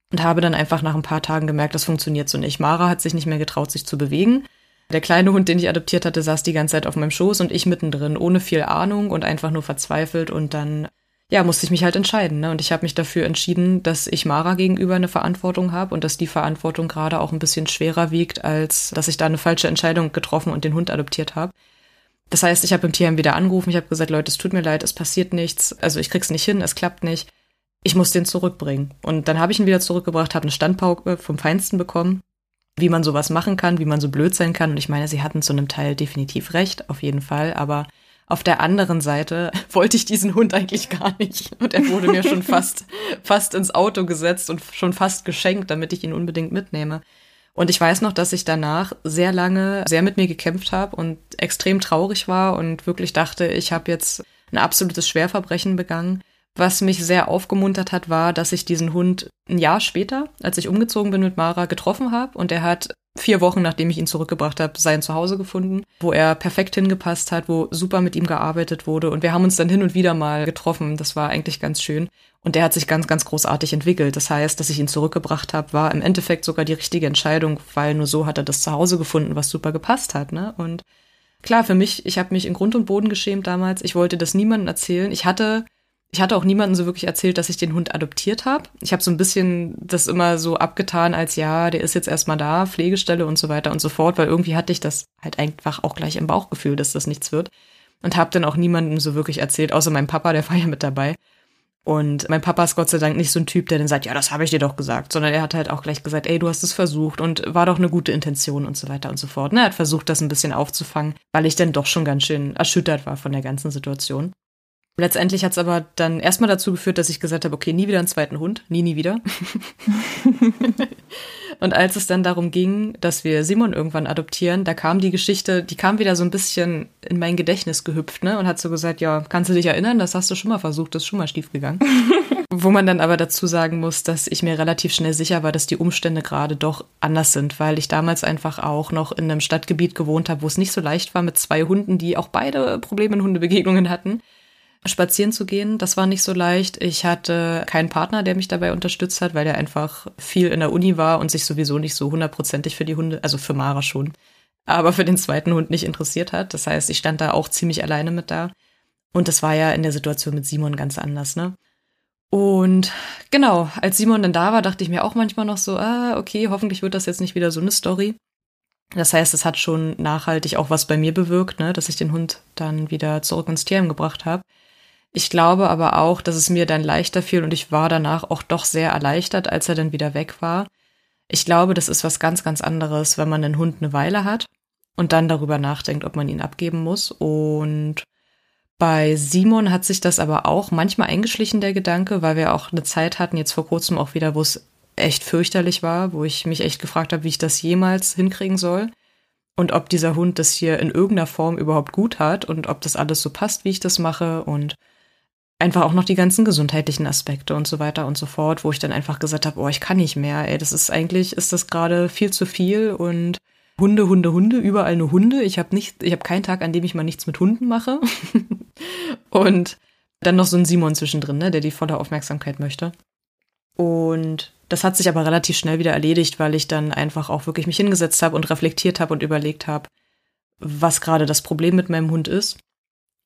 Und habe dann einfach nach ein paar Tagen gemerkt, das funktioniert so nicht. Mara hat sich nicht mehr getraut, sich zu bewegen. Der kleine Hund, den ich adoptiert hatte, saß die ganze Zeit auf meinem Schoß und ich mittendrin, ohne viel Ahnung und einfach nur verzweifelt. Und dann, ja, musste ich mich halt entscheiden. Ne? Und ich habe mich dafür entschieden, dass ich Mara gegenüber eine Verantwortung habe und dass die Verantwortung gerade auch ein bisschen schwerer wiegt, als dass ich da eine falsche Entscheidung getroffen und den Hund adoptiert habe. Das heißt, ich habe im Tierheim wieder angerufen, ich habe gesagt, Leute, es tut mir leid, es passiert nichts, also ich krieg's nicht hin, es klappt nicht. Ich muss den zurückbringen. Und dann habe ich ihn wieder zurückgebracht, habe eine Standpauke vom Feinsten bekommen wie man sowas machen kann, wie man so blöd sein kann. Und ich meine, sie hatten zu einem Teil definitiv recht, auf jeden Fall. Aber auf der anderen Seite (laughs) wollte ich diesen Hund eigentlich gar nicht. Und er wurde mir schon (laughs) fast, fast ins Auto gesetzt und schon fast geschenkt, damit ich ihn unbedingt mitnehme. Und ich weiß noch, dass ich danach sehr lange sehr mit mir gekämpft habe und extrem traurig war und wirklich dachte, ich habe jetzt ein absolutes Schwerverbrechen begangen. Was mich sehr aufgemuntert hat, war, dass ich diesen Hund ein Jahr später, als ich umgezogen bin mit Mara, getroffen habe. Und er hat vier Wochen, nachdem ich ihn zurückgebracht habe, sein Zuhause gefunden, wo er perfekt hingepasst hat, wo super mit ihm gearbeitet wurde. Und wir haben uns dann hin und wieder mal getroffen. Das war eigentlich ganz schön. Und der hat sich ganz, ganz großartig entwickelt. Das heißt, dass ich ihn zurückgebracht habe, war im Endeffekt sogar die richtige Entscheidung, weil nur so hat er das Zuhause gefunden, was super gepasst hat. Ne? Und klar, für mich, ich habe mich in Grund und Boden geschämt damals. Ich wollte das niemandem erzählen. Ich hatte ich hatte auch niemandem so wirklich erzählt, dass ich den Hund adoptiert habe. Ich habe so ein bisschen das immer so abgetan als ja, der ist jetzt erstmal da, Pflegestelle und so weiter und so fort, weil irgendwie hatte ich das halt einfach auch gleich im Bauchgefühl, dass das nichts wird. Und habe dann auch niemandem so wirklich erzählt, außer meinem Papa, der war ja mit dabei. Und mein Papa ist Gott sei Dank nicht so ein Typ, der dann sagt, ja, das habe ich dir doch gesagt, sondern er hat halt auch gleich gesagt, ey, du hast es versucht und war doch eine gute Intention und so weiter und so fort. Und er hat versucht, das ein bisschen aufzufangen, weil ich dann doch schon ganz schön erschüttert war von der ganzen Situation. Letztendlich hat es aber dann erstmal dazu geführt, dass ich gesagt habe, okay, nie wieder einen zweiten Hund, nie, nie wieder. (laughs) und als es dann darum ging, dass wir Simon irgendwann adoptieren, da kam die Geschichte, die kam wieder so ein bisschen in mein Gedächtnis gehüpft, ne? Und hat so gesagt, ja, kannst du dich erinnern, das hast du schon mal versucht, das ist schon mal schief gegangen. (laughs) Wo man dann aber dazu sagen muss, dass ich mir relativ schnell sicher war, dass die Umstände gerade doch anders sind, weil ich damals einfach auch noch in einem Stadtgebiet gewohnt habe, wo es nicht so leicht war mit zwei Hunden, die auch beide Probleme in Hundebegegnungen hatten spazieren zu gehen. Das war nicht so leicht. Ich hatte keinen Partner, der mich dabei unterstützt hat, weil er einfach viel in der Uni war und sich sowieso nicht so hundertprozentig für die Hunde, also für Mara schon, aber für den zweiten Hund nicht interessiert hat. Das heißt, ich stand da auch ziemlich alleine mit da. Und das war ja in der Situation mit Simon ganz anders, ne? Und genau, als Simon dann da war, dachte ich mir auch manchmal noch so, ah, okay, hoffentlich wird das jetzt nicht wieder so eine Story. Das heißt, es hat schon nachhaltig auch was bei mir bewirkt, ne, dass ich den Hund dann wieder zurück ins Tierheim gebracht habe. Ich glaube aber auch, dass es mir dann leichter fiel und ich war danach auch doch sehr erleichtert, als er dann wieder weg war. Ich glaube, das ist was ganz, ganz anderes, wenn man einen Hund eine Weile hat und dann darüber nachdenkt, ob man ihn abgeben muss. Und bei Simon hat sich das aber auch manchmal eingeschlichen, der Gedanke, weil wir auch eine Zeit hatten, jetzt vor kurzem auch wieder, wo es echt fürchterlich war, wo ich mich echt gefragt habe, wie ich das jemals hinkriegen soll und ob dieser Hund das hier in irgendeiner Form überhaupt gut hat und ob das alles so passt, wie ich das mache und einfach auch noch die ganzen gesundheitlichen Aspekte und so weiter und so fort, wo ich dann einfach gesagt habe, oh, ich kann nicht mehr, ey, das ist eigentlich, ist das gerade viel zu viel und Hunde, Hunde, Hunde, überall nur Hunde. Ich habe nicht, ich habe keinen Tag, an dem ich mal nichts mit Hunden mache. (laughs) und dann noch so ein Simon zwischendrin, ne, der die volle Aufmerksamkeit möchte. Und das hat sich aber relativ schnell wieder erledigt, weil ich dann einfach auch wirklich mich hingesetzt habe und reflektiert habe und überlegt habe, was gerade das Problem mit meinem Hund ist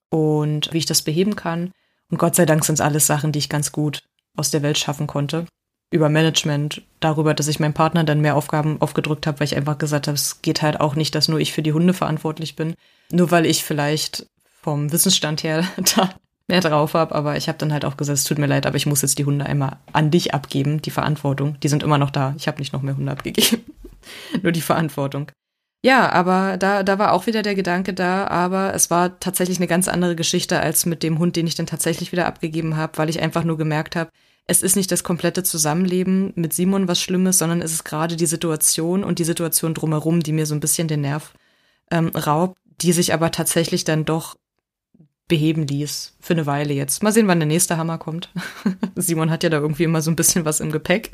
und wie ich das beheben kann. Und Gott sei Dank sind es alles Sachen, die ich ganz gut aus der Welt schaffen konnte. Über Management, darüber, dass ich meinem Partner dann mehr Aufgaben aufgedrückt habe, weil ich einfach gesagt habe, es geht halt auch nicht, dass nur ich für die Hunde verantwortlich bin. Nur weil ich vielleicht vom Wissensstand her (laughs) da mehr drauf habe, aber ich habe dann halt auch gesagt, es tut mir leid, aber ich muss jetzt die Hunde einmal an dich abgeben, die Verantwortung. Die sind immer noch da. Ich habe nicht noch mehr Hunde abgegeben. (laughs) Nur die Verantwortung. Ja, aber da, da war auch wieder der Gedanke da, aber es war tatsächlich eine ganz andere Geschichte als mit dem Hund, den ich dann tatsächlich wieder abgegeben habe, weil ich einfach nur gemerkt habe, es ist nicht das komplette Zusammenleben mit Simon was Schlimmes, sondern es ist gerade die Situation und die Situation drumherum, die mir so ein bisschen den Nerv ähm, raubt, die sich aber tatsächlich dann doch beheben ließ. Für eine Weile jetzt. Mal sehen, wann der nächste Hammer kommt. (laughs) Simon hat ja da irgendwie immer so ein bisschen was im Gepäck.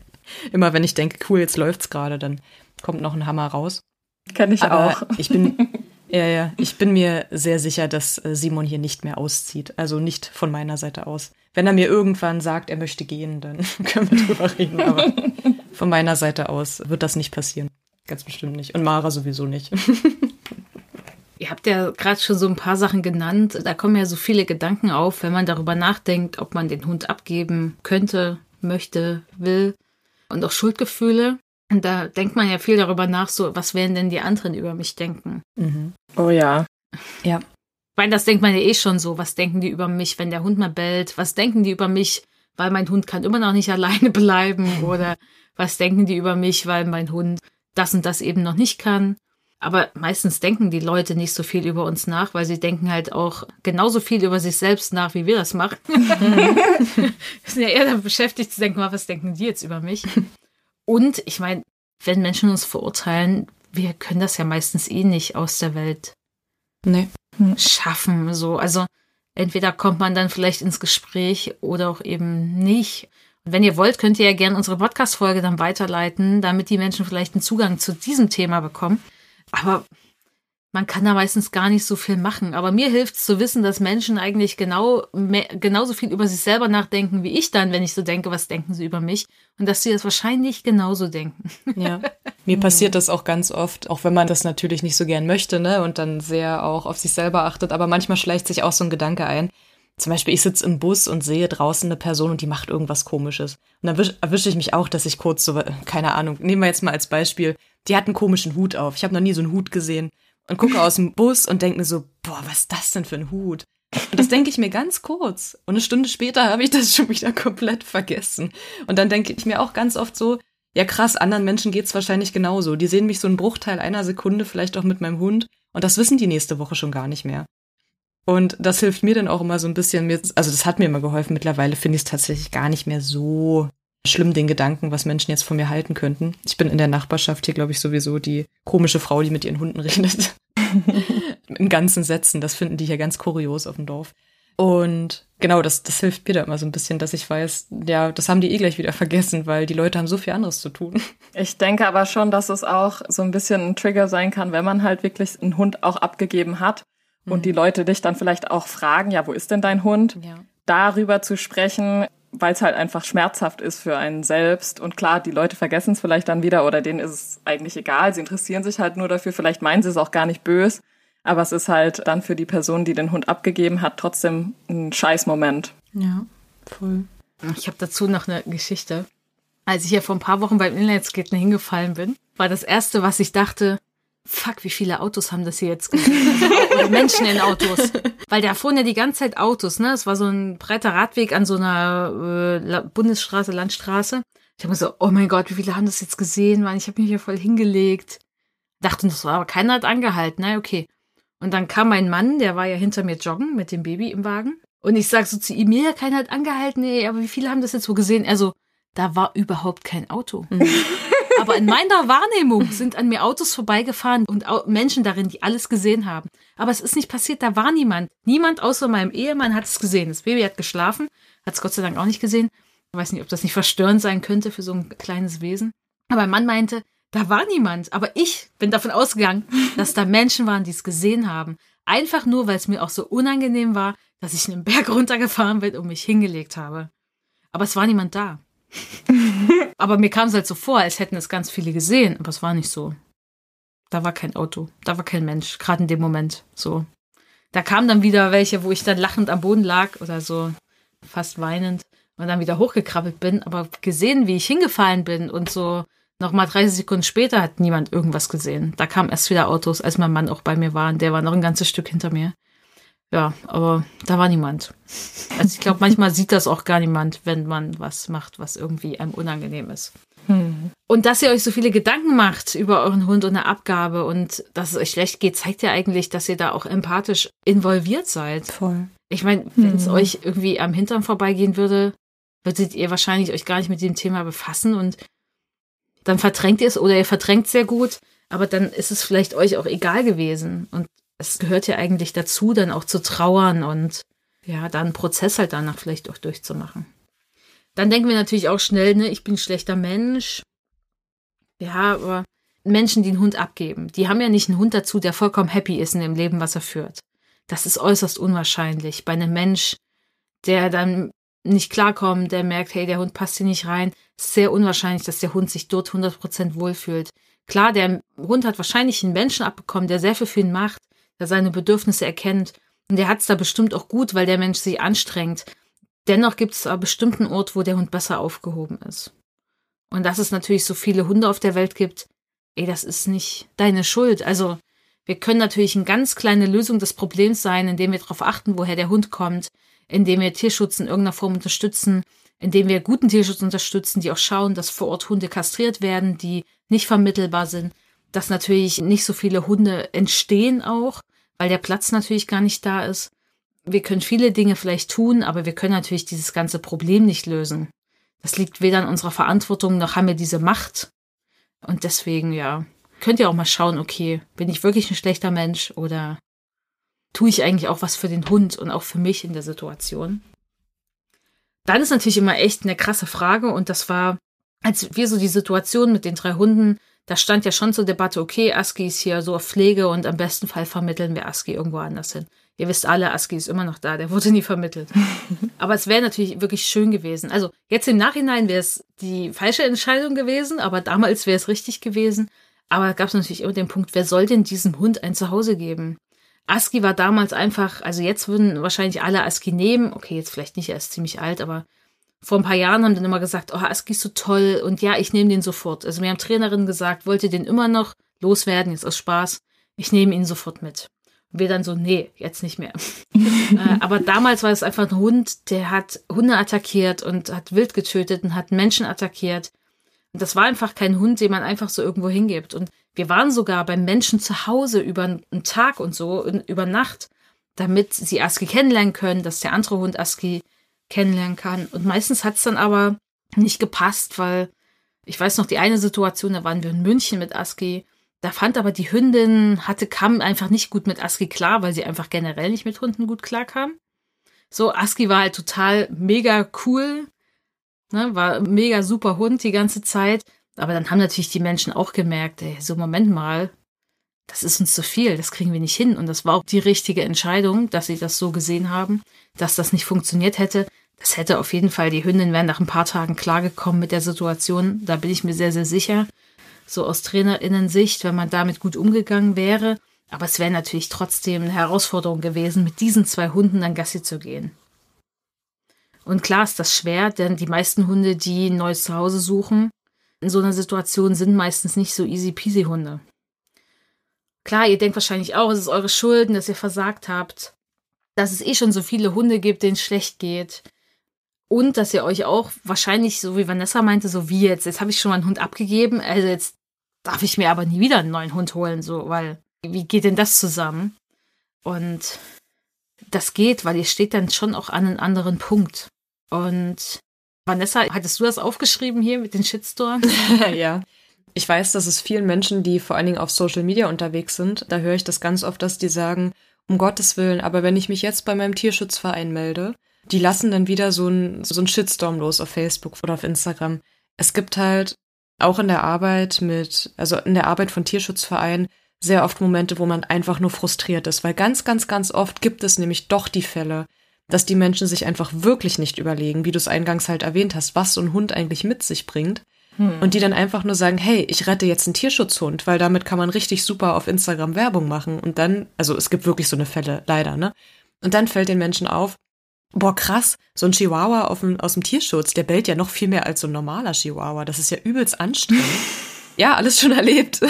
Immer wenn ich denke, cool, jetzt läuft's gerade, dann kommt noch ein Hammer raus. Kenn ich Aber auch. Ich bin, (laughs) ja, ja, ich bin mir sehr sicher, dass äh, Simon hier nicht mehr auszieht. Also nicht von meiner Seite aus. Wenn er mir irgendwann sagt, er möchte gehen, dann (laughs) können wir drüber reden. Aber von meiner Seite aus wird das nicht passieren. Ganz bestimmt nicht. Und Mara sowieso nicht. (laughs) Ihr habt ja gerade schon so ein paar Sachen genannt. Da kommen ja so viele Gedanken auf, wenn man darüber nachdenkt, ob man den Hund abgeben könnte, möchte, will. Und auch Schuldgefühle. Und da denkt man ja viel darüber nach, so, was werden denn die anderen über mich denken? Mhm. Oh ja. Ja. Weil das denkt man ja eh schon so. Was denken die über mich, wenn der Hund mal bellt? Was denken die über mich, weil mein Hund kann immer noch nicht (laughs) alleine bleiben? Oder was denken die über mich, weil mein Hund das und das eben noch nicht kann? Aber meistens denken die Leute nicht so viel über uns nach, weil sie denken halt auch genauso viel über sich selbst nach, wie wir das machen. wir (laughs) (laughs) sind ja eher damit beschäftigt zu denken, was denken die jetzt über mich? Und ich meine, wenn Menschen uns verurteilen, wir können das ja meistens eh nicht aus der Welt nee. schaffen. So, also entweder kommt man dann vielleicht ins Gespräch oder auch eben nicht. Und wenn ihr wollt, könnt ihr ja gerne unsere Podcast-Folge dann weiterleiten, damit die Menschen vielleicht einen Zugang zu diesem Thema bekommen. Aber man kann da meistens gar nicht so viel machen. Aber mir hilft es zu wissen, dass Menschen eigentlich genau mehr, genauso viel über sich selber nachdenken wie ich dann, wenn ich so denke, was denken sie über mich? Und dass sie das wahrscheinlich genauso denken. Ja. (laughs) Mir passiert das auch ganz oft, auch wenn man das natürlich nicht so gern möchte, ne? Und dann sehr auch auf sich selber achtet. Aber manchmal schleicht sich auch so ein Gedanke ein. Zum Beispiel, ich sitze im Bus und sehe draußen eine Person und die macht irgendwas komisches. Und dann erwische ich mich auch, dass ich kurz so, keine Ahnung, nehmen wir jetzt mal als Beispiel, die hat einen komischen Hut auf. Ich habe noch nie so einen Hut gesehen. Und gucke aus dem Bus und denke mir so, boah, was ist das denn für ein Hut? Und das denke ich mir ganz kurz. Und eine Stunde später habe ich das (laughs) schon wieder komplett vergessen. Und dann denke ich mir auch ganz oft so, ja krass, anderen Menschen geht's wahrscheinlich genauso. Die sehen mich so einen Bruchteil einer Sekunde, vielleicht auch mit meinem Hund. Und das wissen die nächste Woche schon gar nicht mehr. Und das hilft mir dann auch immer so ein bisschen, also das hat mir immer geholfen. Mittlerweile finde ich es tatsächlich gar nicht mehr so schlimm den Gedanken, was Menschen jetzt von mir halten könnten. Ich bin in der Nachbarschaft hier, glaube ich, sowieso die komische Frau, die mit ihren Hunden (laughs) redet. (laughs) in ganzen Sätzen. Das finden die hier ganz kurios auf dem Dorf. Und genau, das, das hilft mir da immer so ein bisschen, dass ich weiß, ja, das haben die eh gleich wieder vergessen, weil die Leute haben so viel anderes zu tun. Ich denke aber schon, dass es auch so ein bisschen ein Trigger sein kann, wenn man halt wirklich einen Hund auch abgegeben hat und mhm. die Leute dich dann vielleicht auch fragen, ja, wo ist denn dein Hund? Ja. Darüber zu sprechen, weil es halt einfach schmerzhaft ist für einen selbst. Und klar, die Leute vergessen es vielleicht dann wieder oder denen ist es eigentlich egal. Sie interessieren sich halt nur dafür. Vielleicht meinen sie es auch gar nicht böse. Aber es ist halt dann für die Person, die den Hund abgegeben hat, trotzdem ein Scheißmoment. Ja, voll. Ich habe dazu noch eine Geschichte. Als ich ja vor ein paar Wochen beim Inlineskaten hingefallen bin, war das erste, was ich dachte, fuck, wie viele Autos haben das hier jetzt gesehen? (laughs) Oder Menschen in Autos. Weil da fuhren ja die ganze Zeit Autos, ne? Es war so ein breiter Radweg an so einer äh, Bundesstraße, Landstraße. Ich habe mir so, oh mein Gott, wie viele haben das jetzt gesehen? Mann, ich habe mich hier voll hingelegt. Dachte, das war aber keiner hat angehalten, ne? Okay. Und dann kam mein Mann, der war ja hinter mir joggen mit dem Baby im Wagen. Und ich sag so zu ihm, ja, keiner hat angehalten, ey, aber wie viele haben das jetzt so gesehen? Also, da war überhaupt kein Auto. Mhm. (laughs) Aber in meiner Wahrnehmung sind an mir Autos vorbeigefahren und Menschen darin, die alles gesehen haben. Aber es ist nicht passiert, da war niemand. Niemand außer meinem Ehemann hat es gesehen. Das Baby hat geschlafen, hat es Gott sei Dank auch nicht gesehen. Ich weiß nicht, ob das nicht verstörend sein könnte für so ein kleines Wesen. Aber mein Mann meinte, da war niemand. Aber ich bin davon ausgegangen, dass da Menschen waren, die es gesehen haben. Einfach nur, weil es mir auch so unangenehm war, dass ich einen Berg runtergefahren bin und mich hingelegt habe. Aber es war niemand da. (laughs) aber mir kam es halt so vor, als hätten es ganz viele gesehen, aber es war nicht so. Da war kein Auto, da war kein Mensch, gerade in dem Moment. So. Da kamen dann wieder welche, wo ich dann lachend am Boden lag oder so, fast weinend und dann wieder hochgekrabbelt bin, aber gesehen, wie ich hingefallen bin und so nochmal 30 Sekunden später hat niemand irgendwas gesehen. Da kamen erst wieder Autos, als mein Mann auch bei mir war und der war noch ein ganzes Stück hinter mir. Ja, aber da war niemand. Also ich glaube, manchmal sieht das auch gar niemand, wenn man was macht, was irgendwie einem unangenehm ist. Hm. Und dass ihr euch so viele Gedanken macht über euren Hund und eine Abgabe und dass es euch schlecht geht, zeigt ja eigentlich, dass ihr da auch empathisch involviert seid. Voll. Ich meine, wenn es hm. euch irgendwie am Hintern vorbeigehen würde, würdet ihr wahrscheinlich euch gar nicht mit dem Thema befassen und dann verdrängt ihr es oder ihr verdrängt sehr gut, aber dann ist es vielleicht euch auch egal gewesen. Und es gehört ja eigentlich dazu, dann auch zu trauern und ja, dann einen Prozess halt danach vielleicht auch durchzumachen. Dann denken wir natürlich auch schnell, ne, ich bin ein schlechter Mensch. Ja, aber Menschen, die einen Hund abgeben, die haben ja nicht einen Hund dazu, der vollkommen happy ist in dem Leben, was er führt. Das ist äußerst unwahrscheinlich. Bei einem Mensch, der dann nicht klarkommt, der merkt, hey, der Hund passt hier nicht rein, ist sehr unwahrscheinlich, dass der Hund sich dort 100% wohlfühlt. Klar, der Hund hat wahrscheinlich einen Menschen abbekommen, der sehr viel für ihn macht, der seine Bedürfnisse erkennt. Und der hat es da bestimmt auch gut, weil der Mensch sich anstrengt. Dennoch gibt es aber bestimmten Ort, wo der Hund besser aufgehoben ist. Und dass es natürlich so viele Hunde auf der Welt gibt, ey, das ist nicht deine Schuld. Also, wir können natürlich eine ganz kleine Lösung des Problems sein, indem wir darauf achten, woher der Hund kommt, indem wir Tierschutz in irgendeiner Form unterstützen, indem wir guten Tierschutz unterstützen, die auch schauen, dass vor Ort Hunde kastriert werden, die nicht vermittelbar sind, dass natürlich nicht so viele Hunde entstehen auch, weil der Platz natürlich gar nicht da ist. Wir können viele Dinge vielleicht tun, aber wir können natürlich dieses ganze Problem nicht lösen. Das liegt weder an unserer Verantwortung, noch haben wir diese Macht. Und deswegen, ja, könnt ihr auch mal schauen, okay, bin ich wirklich ein schlechter Mensch oder tue ich eigentlich auch was für den Hund und auch für mich in der Situation? Dann ist natürlich immer echt eine krasse Frage und das war, als wir so die Situation mit den drei Hunden, da stand ja schon zur Debatte, okay, Aski ist hier so auf Pflege und am besten Fall vermitteln wir Aski irgendwo anders hin. Ihr wisst alle, Aski ist immer noch da, der wurde nie vermittelt. (laughs) aber es wäre natürlich wirklich schön gewesen. Also jetzt im Nachhinein wäre es die falsche Entscheidung gewesen, aber damals wäre es richtig gewesen. Aber gab es natürlich immer den Punkt, wer soll denn diesem Hund ein Zuhause geben? ASCII war damals einfach, also jetzt würden wahrscheinlich alle ASCII nehmen. Okay, jetzt vielleicht nicht, er ist ziemlich alt, aber vor ein paar Jahren haben dann immer gesagt, oh, ASCII ist so toll und ja, ich nehme den sofort. Also mir haben Trainerinnen gesagt, wollt ihr den immer noch loswerden, jetzt aus Spaß, ich nehme ihn sofort mit. Und wir dann so, nee, jetzt nicht mehr. (laughs) Äh, aber damals war es einfach ein Hund, der hat Hunde attackiert und hat wild getötet und hat Menschen attackiert. Und das war einfach kein Hund, den man einfach so irgendwo hingibt. Und wir waren sogar beim Menschen zu Hause über einen Tag und so, über Nacht, damit sie Aski kennenlernen können, dass der andere Hund Aski kennenlernen kann. Und meistens hat es dann aber nicht gepasst, weil ich weiß noch, die eine Situation, da waren wir in München mit Aski. Da fand aber die Hündin, hatte, kam einfach nicht gut mit Aski klar, weil sie einfach generell nicht mit Hunden gut klarkam. So, Aski war halt total mega cool, ne, war mega super Hund die ganze Zeit. Aber dann haben natürlich die Menschen auch gemerkt, ey, so Moment mal, das ist uns zu viel, das kriegen wir nicht hin. Und das war auch die richtige Entscheidung, dass sie das so gesehen haben, dass das nicht funktioniert hätte. Das hätte auf jeden Fall, die Hündin wären nach ein paar Tagen klargekommen mit der Situation. Da bin ich mir sehr, sehr sicher. So aus Trainerinnen-Sicht, wenn man damit gut umgegangen wäre. Aber es wäre natürlich trotzdem eine Herausforderung gewesen, mit diesen zwei Hunden dann Gassi zu gehen. Und klar ist das schwer, denn die meisten Hunde, die ein neues Zuhause suchen, in so einer Situation sind meistens nicht so easy peasy Hunde. Klar, ihr denkt wahrscheinlich auch, es ist eure Schulden, dass ihr versagt habt, dass es eh schon so viele Hunde gibt, denen es schlecht geht. Und dass ihr euch auch wahrscheinlich, so wie Vanessa meinte, so wie jetzt, jetzt habe ich schon mal einen Hund abgegeben, also jetzt darf ich mir aber nie wieder einen neuen Hund holen, so, weil wie geht denn das zusammen? Und das geht, weil ihr steht dann schon auch an einem anderen Punkt. Und Vanessa, hattest du das aufgeschrieben hier mit den Shitstorm? (laughs) ja. Ich weiß, dass es vielen Menschen, die vor allen Dingen auf Social Media unterwegs sind, da höre ich das ganz oft, dass die sagen, um Gottes Willen, aber wenn ich mich jetzt bei meinem Tierschutzverein melde, die lassen dann wieder so ein, so Shitstorm los auf Facebook oder auf Instagram. Es gibt halt auch in der Arbeit mit, also in der Arbeit von Tierschutzvereinen sehr oft Momente, wo man einfach nur frustriert ist, weil ganz, ganz, ganz oft gibt es nämlich doch die Fälle, dass die Menschen sich einfach wirklich nicht überlegen, wie du es eingangs halt erwähnt hast, was so ein Hund eigentlich mit sich bringt. Hm. Und die dann einfach nur sagen, hey, ich rette jetzt einen Tierschutzhund, weil damit kann man richtig super auf Instagram Werbung machen. Und dann, also es gibt wirklich so eine Fälle, leider, ne? Und dann fällt den Menschen auf, boah, krass, so ein Chihuahua auf dem, aus dem Tierschutz, der bellt ja noch viel mehr als so ein normaler Chihuahua. Das ist ja übelst anstrengend. (laughs) ja, alles schon erlebt.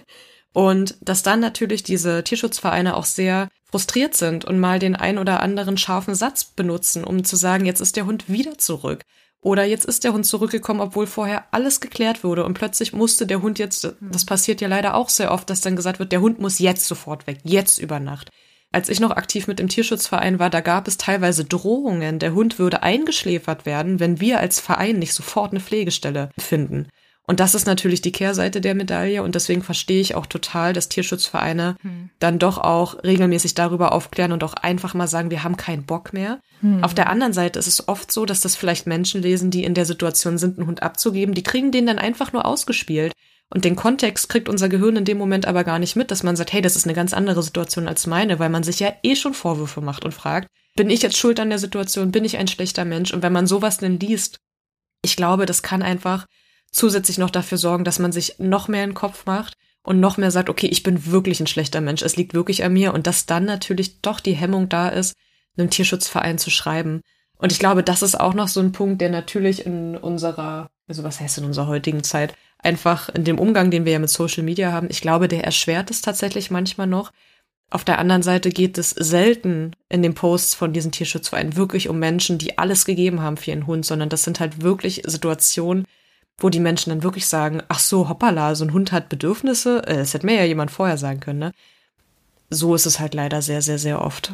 (laughs) und dass dann natürlich diese Tierschutzvereine auch sehr frustriert sind und mal den ein oder anderen scharfen Satz benutzen, um zu sagen, jetzt ist der Hund wieder zurück. Oder jetzt ist der Hund zurückgekommen, obwohl vorher alles geklärt wurde und plötzlich musste der Hund jetzt, das passiert ja leider auch sehr oft, dass dann gesagt wird, der Hund muss jetzt sofort weg, jetzt über Nacht. Als ich noch aktiv mit dem Tierschutzverein war, da gab es teilweise Drohungen, der Hund würde eingeschläfert werden, wenn wir als Verein nicht sofort eine Pflegestelle finden. Und das ist natürlich die Kehrseite der Medaille und deswegen verstehe ich auch total, dass Tierschutzvereine hm. dann doch auch regelmäßig darüber aufklären und auch einfach mal sagen, wir haben keinen Bock mehr. Hm. Auf der anderen Seite ist es oft so, dass das vielleicht Menschen lesen, die in der Situation sind, einen Hund abzugeben, die kriegen den dann einfach nur ausgespielt. Und den Kontext kriegt unser Gehirn in dem Moment aber gar nicht mit, dass man sagt, hey, das ist eine ganz andere Situation als meine, weil man sich ja eh schon Vorwürfe macht und fragt, bin ich jetzt schuld an der Situation, bin ich ein schlechter Mensch? Und wenn man sowas denn liest, ich glaube, das kann einfach zusätzlich noch dafür sorgen, dass man sich noch mehr in den Kopf macht und noch mehr sagt, okay, ich bin wirklich ein schlechter Mensch, es liegt wirklich an mir und dass dann natürlich doch die Hemmung da ist, einem Tierschutzverein zu schreiben. Und ich glaube, das ist auch noch so ein Punkt, der natürlich in unserer, also was heißt in unserer heutigen Zeit, einfach in dem Umgang, den wir ja mit Social Media haben, ich glaube, der erschwert es tatsächlich manchmal noch. Auf der anderen Seite geht es selten in den Posts von diesen Tierschutzvereinen wirklich um Menschen, die alles gegeben haben für ihren Hund, sondern das sind halt wirklich Situationen, wo die Menschen dann wirklich sagen, ach so, hoppala, so ein Hund hat Bedürfnisse, äh, das hätte mir ja jemand vorher sagen können, ne? So ist es halt leider sehr, sehr, sehr oft.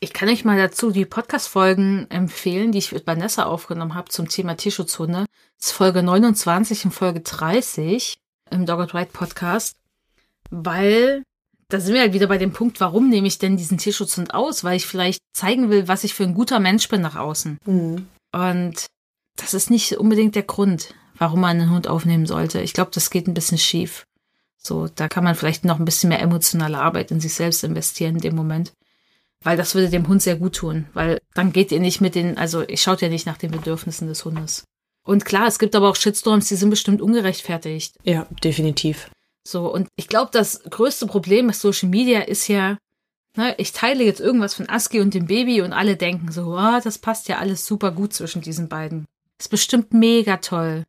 Ich kann euch mal dazu die Podcast-Folgen empfehlen, die ich mit Vanessa aufgenommen habe zum Thema Tierschutzhunde. Das ist Folge 29 und Folge 30 im Dog White Podcast, weil da sind wir halt wieder bei dem Punkt, warum nehme ich denn diesen Tierschutzhund aus? Weil ich vielleicht zeigen will, was ich für ein guter Mensch bin nach außen. Mhm. Und das ist nicht unbedingt der Grund warum man einen Hund aufnehmen sollte. Ich glaube, das geht ein bisschen schief. So, da kann man vielleicht noch ein bisschen mehr emotionale Arbeit in sich selbst investieren in dem Moment. Weil das würde dem Hund sehr gut tun. Weil dann geht ihr nicht mit den, also ich schaut ja nicht nach den Bedürfnissen des Hundes. Und klar, es gibt aber auch Shitstorms, die sind bestimmt ungerechtfertigt. Ja, definitiv. So, und ich glaube, das größte Problem mit Social Media ist ja, ne, ich teile jetzt irgendwas von Aski und dem Baby und alle denken so, oh, das passt ja alles super gut zwischen diesen beiden. Ist bestimmt mega toll.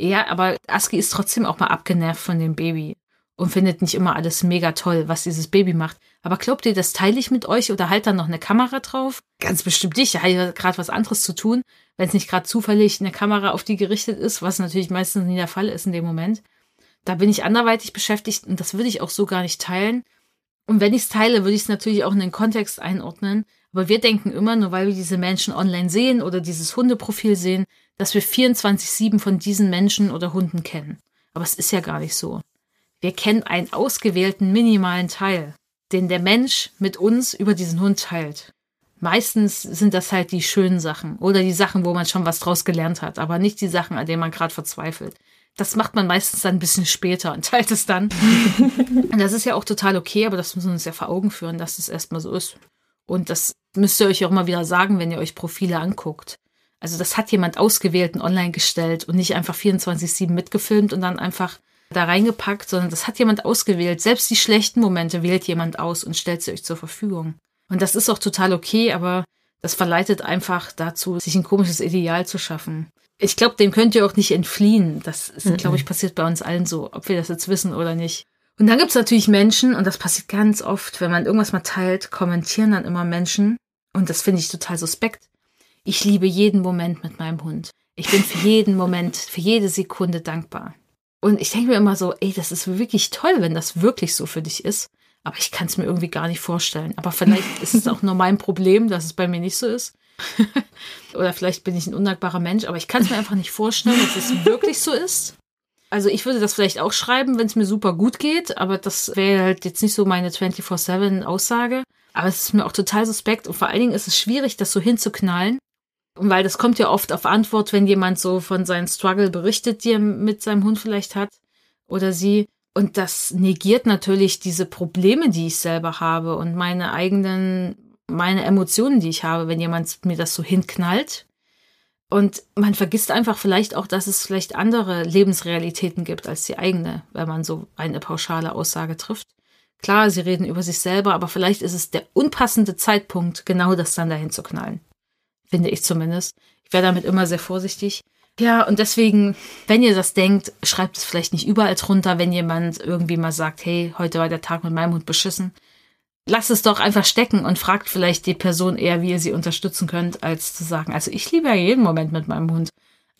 Ja, aber Aski ist trotzdem auch mal abgenervt von dem Baby und findet nicht immer alles mega toll, was dieses Baby macht. Aber glaubt ihr, das teile ich mit euch oder halt dann noch eine Kamera drauf? Ganz bestimmt nicht. Hat ja gerade was anderes zu tun, wenn es nicht gerade zufällig eine Kamera auf die gerichtet ist, was natürlich meistens nie der Fall ist in dem Moment. Da bin ich anderweitig beschäftigt und das würde ich auch so gar nicht teilen. Und wenn ich es teile, würde ich es natürlich auch in den Kontext einordnen. Aber wir denken immer, nur weil wir diese Menschen online sehen oder dieses Hundeprofil sehen, dass wir 24-7 von diesen Menschen oder Hunden kennen. Aber es ist ja gar nicht so. Wir kennen einen ausgewählten minimalen Teil, den der Mensch mit uns über diesen Hund teilt. Meistens sind das halt die schönen Sachen oder die Sachen, wo man schon was draus gelernt hat, aber nicht die Sachen, an denen man gerade verzweifelt. Das macht man meistens dann ein bisschen später und teilt es dann. (laughs) und das ist ja auch total okay, aber das müssen wir uns ja vor Augen führen, dass es erstmal so ist. Und das müsst ihr euch auch mal wieder sagen, wenn ihr euch Profile anguckt. Also das hat jemand ausgewählt und online gestellt und nicht einfach 24-7 mitgefilmt und dann einfach da reingepackt, sondern das hat jemand ausgewählt. Selbst die schlechten Momente wählt jemand aus und stellt sie euch zur Verfügung. Und das ist auch total okay, aber das verleitet einfach dazu, sich ein komisches Ideal zu schaffen. Ich glaube, dem könnt ihr auch nicht entfliehen. Das ist, mhm. glaube ich, passiert bei uns allen so, ob wir das jetzt wissen oder nicht. Und dann gibt's natürlich Menschen, und das passiert ganz oft, wenn man irgendwas mal teilt, kommentieren dann immer Menschen. Und das finde ich total suspekt. Ich liebe jeden Moment mit meinem Hund. Ich bin für jeden Moment, für jede Sekunde dankbar. Und ich denke mir immer so, ey, das ist wirklich toll, wenn das wirklich so für dich ist. Aber ich kann es mir irgendwie gar nicht vorstellen. Aber vielleicht ist es auch nur mein Problem, dass es bei mir nicht so ist. (laughs) Oder vielleicht bin ich ein undankbarer Mensch, aber ich kann es mir einfach nicht vorstellen, dass es wirklich so ist. Also ich würde das vielleicht auch schreiben, wenn es mir super gut geht, aber das wäre halt jetzt nicht so meine 24-7-Aussage. Aber es ist mir auch total suspekt und vor allen Dingen ist es schwierig, das so hinzuknallen, weil das kommt ja oft auf Antwort, wenn jemand so von seinem Struggle berichtet, die er mit seinem Hund vielleicht hat oder sie. Und das negiert natürlich diese Probleme, die ich selber habe und meine eigenen, meine Emotionen, die ich habe, wenn jemand mir das so hinknallt. Und man vergisst einfach vielleicht auch, dass es vielleicht andere Lebensrealitäten gibt als die eigene, wenn man so eine pauschale Aussage trifft. Klar, sie reden über sich selber, aber vielleicht ist es der unpassende Zeitpunkt, genau das dann dahin zu knallen. Finde ich zumindest. Ich wäre damit immer sehr vorsichtig. Ja, und deswegen, wenn ihr das denkt, schreibt es vielleicht nicht überall drunter, wenn jemand irgendwie mal sagt, hey, heute war der Tag mit meinem Hund beschissen. Lasst es doch einfach stecken und fragt vielleicht die Person eher, wie ihr sie unterstützen könnt, als zu sagen, also ich liebe ja jeden Moment mit meinem Hund.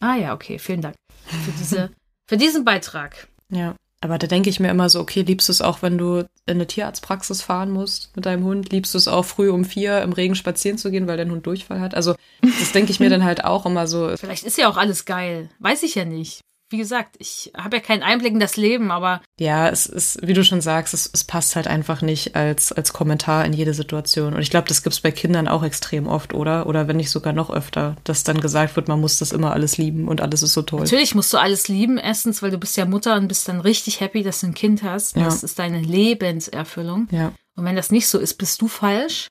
Ah ja, okay, vielen Dank für diese, (laughs) für diesen Beitrag. Ja. Aber da denke ich mir immer so, okay, liebst du es auch, wenn du in eine Tierarztpraxis fahren musst mit deinem Hund? Liebst du es auch früh um vier im Regen spazieren zu gehen, weil dein Hund Durchfall hat? Also das denke ich mir (laughs) dann halt auch immer so. Vielleicht ist ja auch alles geil. Weiß ich ja nicht wie gesagt, ich habe ja keinen Einblick in das Leben, aber. Ja, es ist, wie du schon sagst, es, es passt halt einfach nicht als, als Kommentar in jede Situation. Und ich glaube, das gibt's bei Kindern auch extrem oft, oder? Oder wenn nicht sogar noch öfter, dass dann gesagt wird, man muss das immer alles lieben und alles ist so toll. Natürlich musst du alles lieben, erstens, weil du bist ja Mutter und bist dann richtig happy, dass du ein Kind hast. Ja. Das ist deine Lebenserfüllung. Ja. Und wenn das nicht so ist, bist du falsch.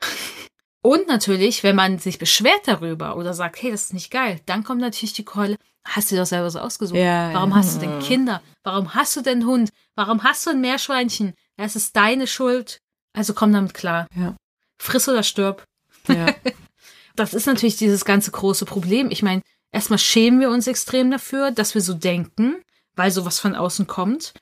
(laughs) Und natürlich, wenn man sich beschwert darüber oder sagt, hey, das ist nicht geil, dann kommt natürlich die Keule, hast du doch selber so ausgesucht. Ja, Warum ja. hast du denn Kinder? Warum hast du denn Hund? Warum hast du ein Meerschweinchen? Es ist deine Schuld. Also komm damit klar. Ja. Friss oder stirb. Ja. (laughs) das ist natürlich dieses ganze große Problem. Ich meine, erstmal schämen wir uns extrem dafür, dass wir so denken, weil sowas von außen kommt.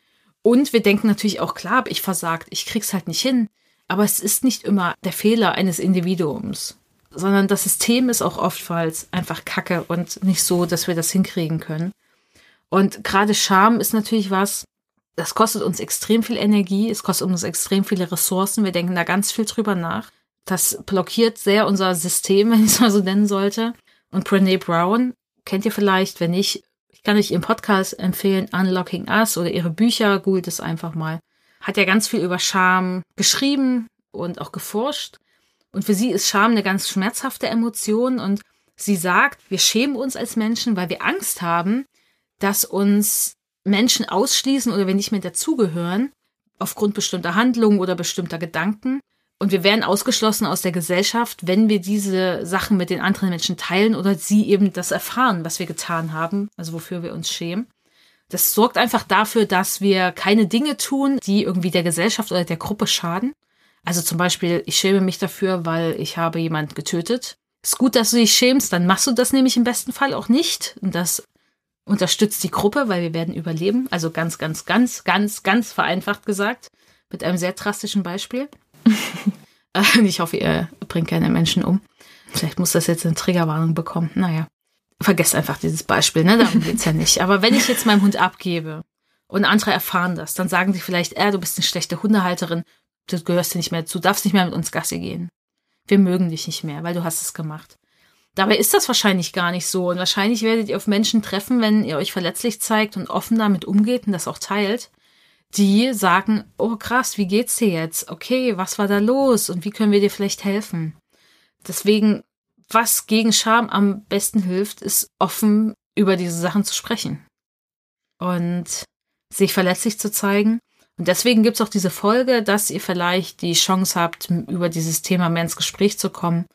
Und wir denken natürlich auch, klar, ich versagt, ich krieg's halt nicht hin. Aber es ist nicht immer der Fehler eines Individuums, sondern das System ist auch oftmals einfach kacke und nicht so, dass wir das hinkriegen können. Und gerade Scham ist natürlich was, das kostet uns extrem viel Energie, es kostet uns extrem viele Ressourcen, wir denken da ganz viel drüber nach. Das blockiert sehr unser System, (laughs) wenn ich es mal so nennen sollte. Und Brene Brown kennt ihr vielleicht, wenn nicht, ich kann euch ihren Podcast empfehlen, Unlocking Us oder ihre Bücher, googelt es einfach mal hat ja ganz viel über Scham geschrieben und auch geforscht. Und für sie ist Scham eine ganz schmerzhafte Emotion und sie sagt, wir schämen uns als Menschen, weil wir Angst haben, dass uns Menschen ausschließen oder wir nicht mehr dazugehören, aufgrund bestimmter Handlungen oder bestimmter Gedanken. Und wir werden ausgeschlossen aus der Gesellschaft, wenn wir diese Sachen mit den anderen Menschen teilen oder sie eben das erfahren, was wir getan haben, also wofür wir uns schämen. Das sorgt einfach dafür, dass wir keine Dinge tun, die irgendwie der Gesellschaft oder der Gruppe schaden. Also zum Beispiel, ich schäme mich dafür, weil ich habe jemand getötet. Ist gut, dass du dich schämst, dann machst du das nämlich im besten Fall auch nicht. Und das unterstützt die Gruppe, weil wir werden überleben. Also ganz, ganz, ganz, ganz, ganz vereinfacht gesagt. Mit einem sehr drastischen Beispiel. (laughs) ich hoffe, ihr bringt keine Menschen um. Vielleicht muss das jetzt eine Triggerwarnung bekommen. Naja vergesst einfach dieses Beispiel, ne? Darum geht's ja nicht. Aber wenn ich jetzt meinem Hund abgebe und andere erfahren das, dann sagen sie vielleicht, äh, du bist eine schlechte Hundehalterin, du gehörst dir nicht mehr zu, darfst nicht mehr mit uns Gassi gehen. Wir mögen dich nicht mehr, weil du hast es gemacht. Dabei ist das wahrscheinlich gar nicht so. Und wahrscheinlich werdet ihr auf Menschen treffen, wenn ihr euch verletzlich zeigt und offen damit umgeht und das auch teilt, die sagen, oh krass, wie geht's dir jetzt? Okay, was war da los? Und wie können wir dir vielleicht helfen? Deswegen was gegen Scham am besten hilft, ist offen über diese Sachen zu sprechen und sich verletzlich zu zeigen. Und deswegen gibt's auch diese Folge, dass ihr vielleicht die Chance habt, über dieses Thema mehr ins Gespräch zu kommen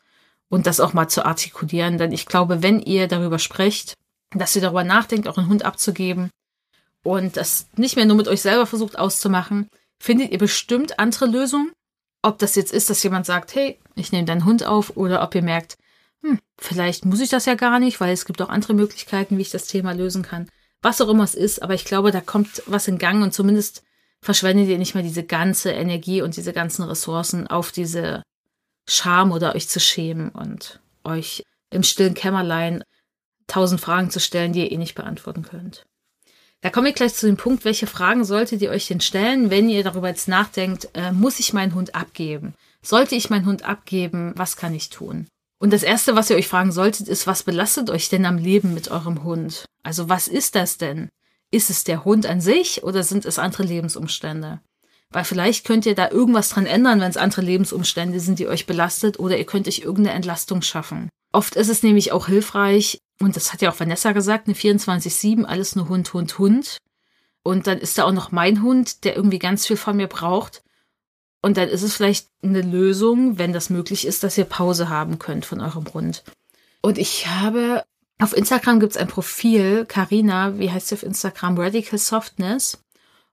und das auch mal zu artikulieren. Denn ich glaube, wenn ihr darüber sprecht, dass ihr darüber nachdenkt, euren Hund abzugeben und das nicht mehr nur mit euch selber versucht auszumachen, findet ihr bestimmt andere Lösungen. Ob das jetzt ist, dass jemand sagt, hey, ich nehme deinen Hund auf, oder ob ihr merkt, hm, vielleicht muss ich das ja gar nicht, weil es gibt auch andere Möglichkeiten, wie ich das Thema lösen kann. Was auch immer es ist, aber ich glaube, da kommt was in Gang und zumindest verschwendet ihr nicht mehr diese ganze Energie und diese ganzen Ressourcen auf diese Scham oder euch zu schämen und euch im stillen Kämmerlein tausend Fragen zu stellen, die ihr eh nicht beantworten könnt. Da komme ich gleich zu dem Punkt, welche Fragen solltet ihr euch denn stellen, wenn ihr darüber jetzt nachdenkt, äh, muss ich meinen Hund abgeben? Sollte ich meinen Hund abgeben? Was kann ich tun? Und das Erste, was ihr euch fragen solltet, ist, was belastet euch denn am Leben mit eurem Hund? Also was ist das denn? Ist es der Hund an sich oder sind es andere Lebensumstände? Weil vielleicht könnt ihr da irgendwas dran ändern, wenn es andere Lebensumstände sind, die euch belastet, oder ihr könnt euch irgendeine Entlastung schaffen. Oft ist es nämlich auch hilfreich, und das hat ja auch Vanessa gesagt, eine 24-7, alles nur Hund, Hund, Hund. Und dann ist da auch noch mein Hund, der irgendwie ganz viel von mir braucht. Und dann ist es vielleicht eine Lösung, wenn das möglich ist, dass ihr Pause haben könnt von eurem Hund. Und ich habe Auf Instagram gibt's ein Profil, Karina, wie heißt sie auf Instagram? Radical Softness.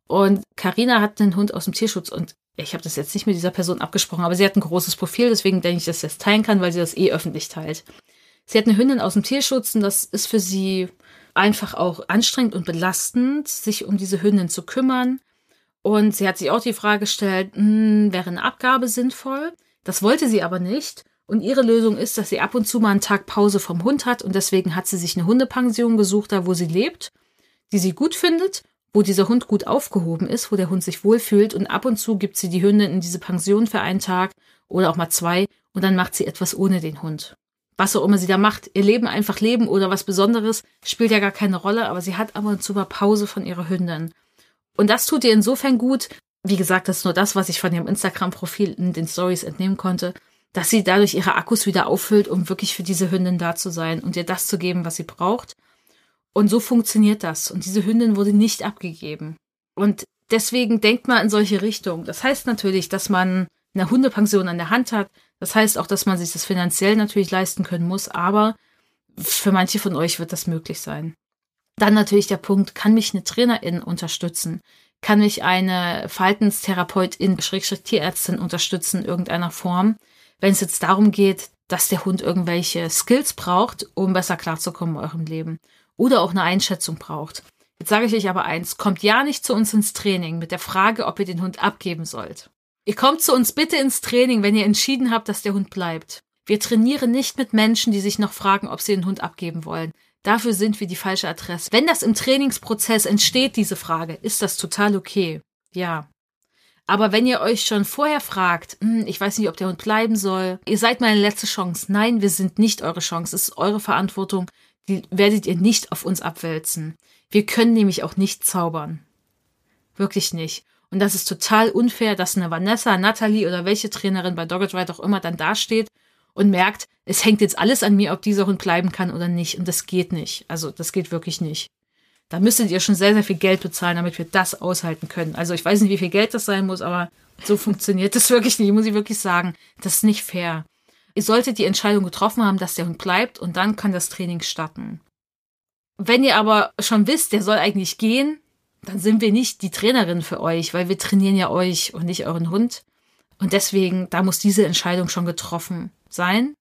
Und Karina hat einen Hund aus dem Tierschutz und ich habe das jetzt nicht mit dieser Person abgesprochen, aber sie hat ein großes Profil, deswegen denke ich, dass sie das teilen kann, weil sie das eh öffentlich teilt. Sie hat eine Hündin aus dem Tierschutz und das ist für sie einfach auch anstrengend und belastend, sich um diese Hündin zu kümmern. Und sie hat sich auch die Frage gestellt, mh, hm, wäre eine Abgabe sinnvoll? Das wollte sie aber nicht. Und ihre Lösung ist, dass sie ab und zu mal einen Tag Pause vom Hund hat und deswegen hat sie sich eine Hundepension gesucht, da wo sie lebt, die sie gut findet, wo dieser Hund gut aufgehoben ist, wo der Hund sich wohlfühlt und ab und zu gibt sie die Hündin in diese Pension für einen Tag oder auch mal zwei und dann macht sie etwas ohne den Hund. Was auch immer sie da macht, ihr Leben einfach leben oder was Besonderes, spielt ja gar keine Rolle, aber sie hat ab und zu mal Pause von ihrer Hündin. Und das tut ihr insofern gut, wie gesagt, das ist nur das, was ich von ihrem Instagram-Profil in den Stories entnehmen konnte, dass sie dadurch ihre Akkus wieder auffüllt, um wirklich für diese Hündin da zu sein und ihr das zu geben, was sie braucht. Und so funktioniert das. Und diese Hündin wurde nicht abgegeben. Und deswegen denkt man in solche Richtungen. Das heißt natürlich, dass man eine Hundepension an der Hand hat. Das heißt auch, dass man sich das finanziell natürlich leisten können muss. Aber für manche von euch wird das möglich sein. Dann natürlich der Punkt, kann mich eine Trainerin unterstützen? Kann mich eine Verhaltenstherapeutin, Schrägstrich Tierärztin unterstützen in irgendeiner Form? wenn es jetzt darum geht, dass der Hund irgendwelche Skills braucht, um besser klarzukommen in eurem Leben. Oder auch eine Einschätzung braucht. Jetzt sage ich euch aber eins, kommt ja nicht zu uns ins Training mit der Frage, ob ihr den Hund abgeben sollt. Ihr kommt zu uns bitte ins Training, wenn ihr entschieden habt, dass der Hund bleibt. Wir trainieren nicht mit Menschen, die sich noch fragen, ob sie den Hund abgeben wollen. Dafür sind wir die falsche Adresse. Wenn das im Trainingsprozess entsteht, diese Frage, ist das total okay. Ja. Aber wenn ihr euch schon vorher fragt, hm, ich weiß nicht, ob der Hund bleiben soll, ihr seid meine letzte Chance. Nein, wir sind nicht eure Chance. Es ist eure Verantwortung. Die werdet ihr nicht auf uns abwälzen. Wir können nämlich auch nicht zaubern. Wirklich nicht. Und das ist total unfair, dass eine Vanessa, Natalie oder welche Trainerin bei Dogged Ride auch immer dann dasteht und merkt, es hängt jetzt alles an mir, ob dieser Hund bleiben kann oder nicht. Und das geht nicht. Also das geht wirklich nicht. Da müsstet ihr schon sehr, sehr viel Geld bezahlen, damit wir das aushalten können. Also ich weiß nicht, wie viel Geld das sein muss, aber so funktioniert (laughs) das wirklich nicht, muss ich wirklich sagen. Das ist nicht fair. Ihr solltet die Entscheidung getroffen haben, dass der Hund bleibt und dann kann das Training starten. Wenn ihr aber schon wisst, der soll eigentlich gehen, dann sind wir nicht die Trainerin für euch, weil wir trainieren ja euch und nicht euren Hund. Und deswegen, da muss diese Entscheidung schon getroffen sein.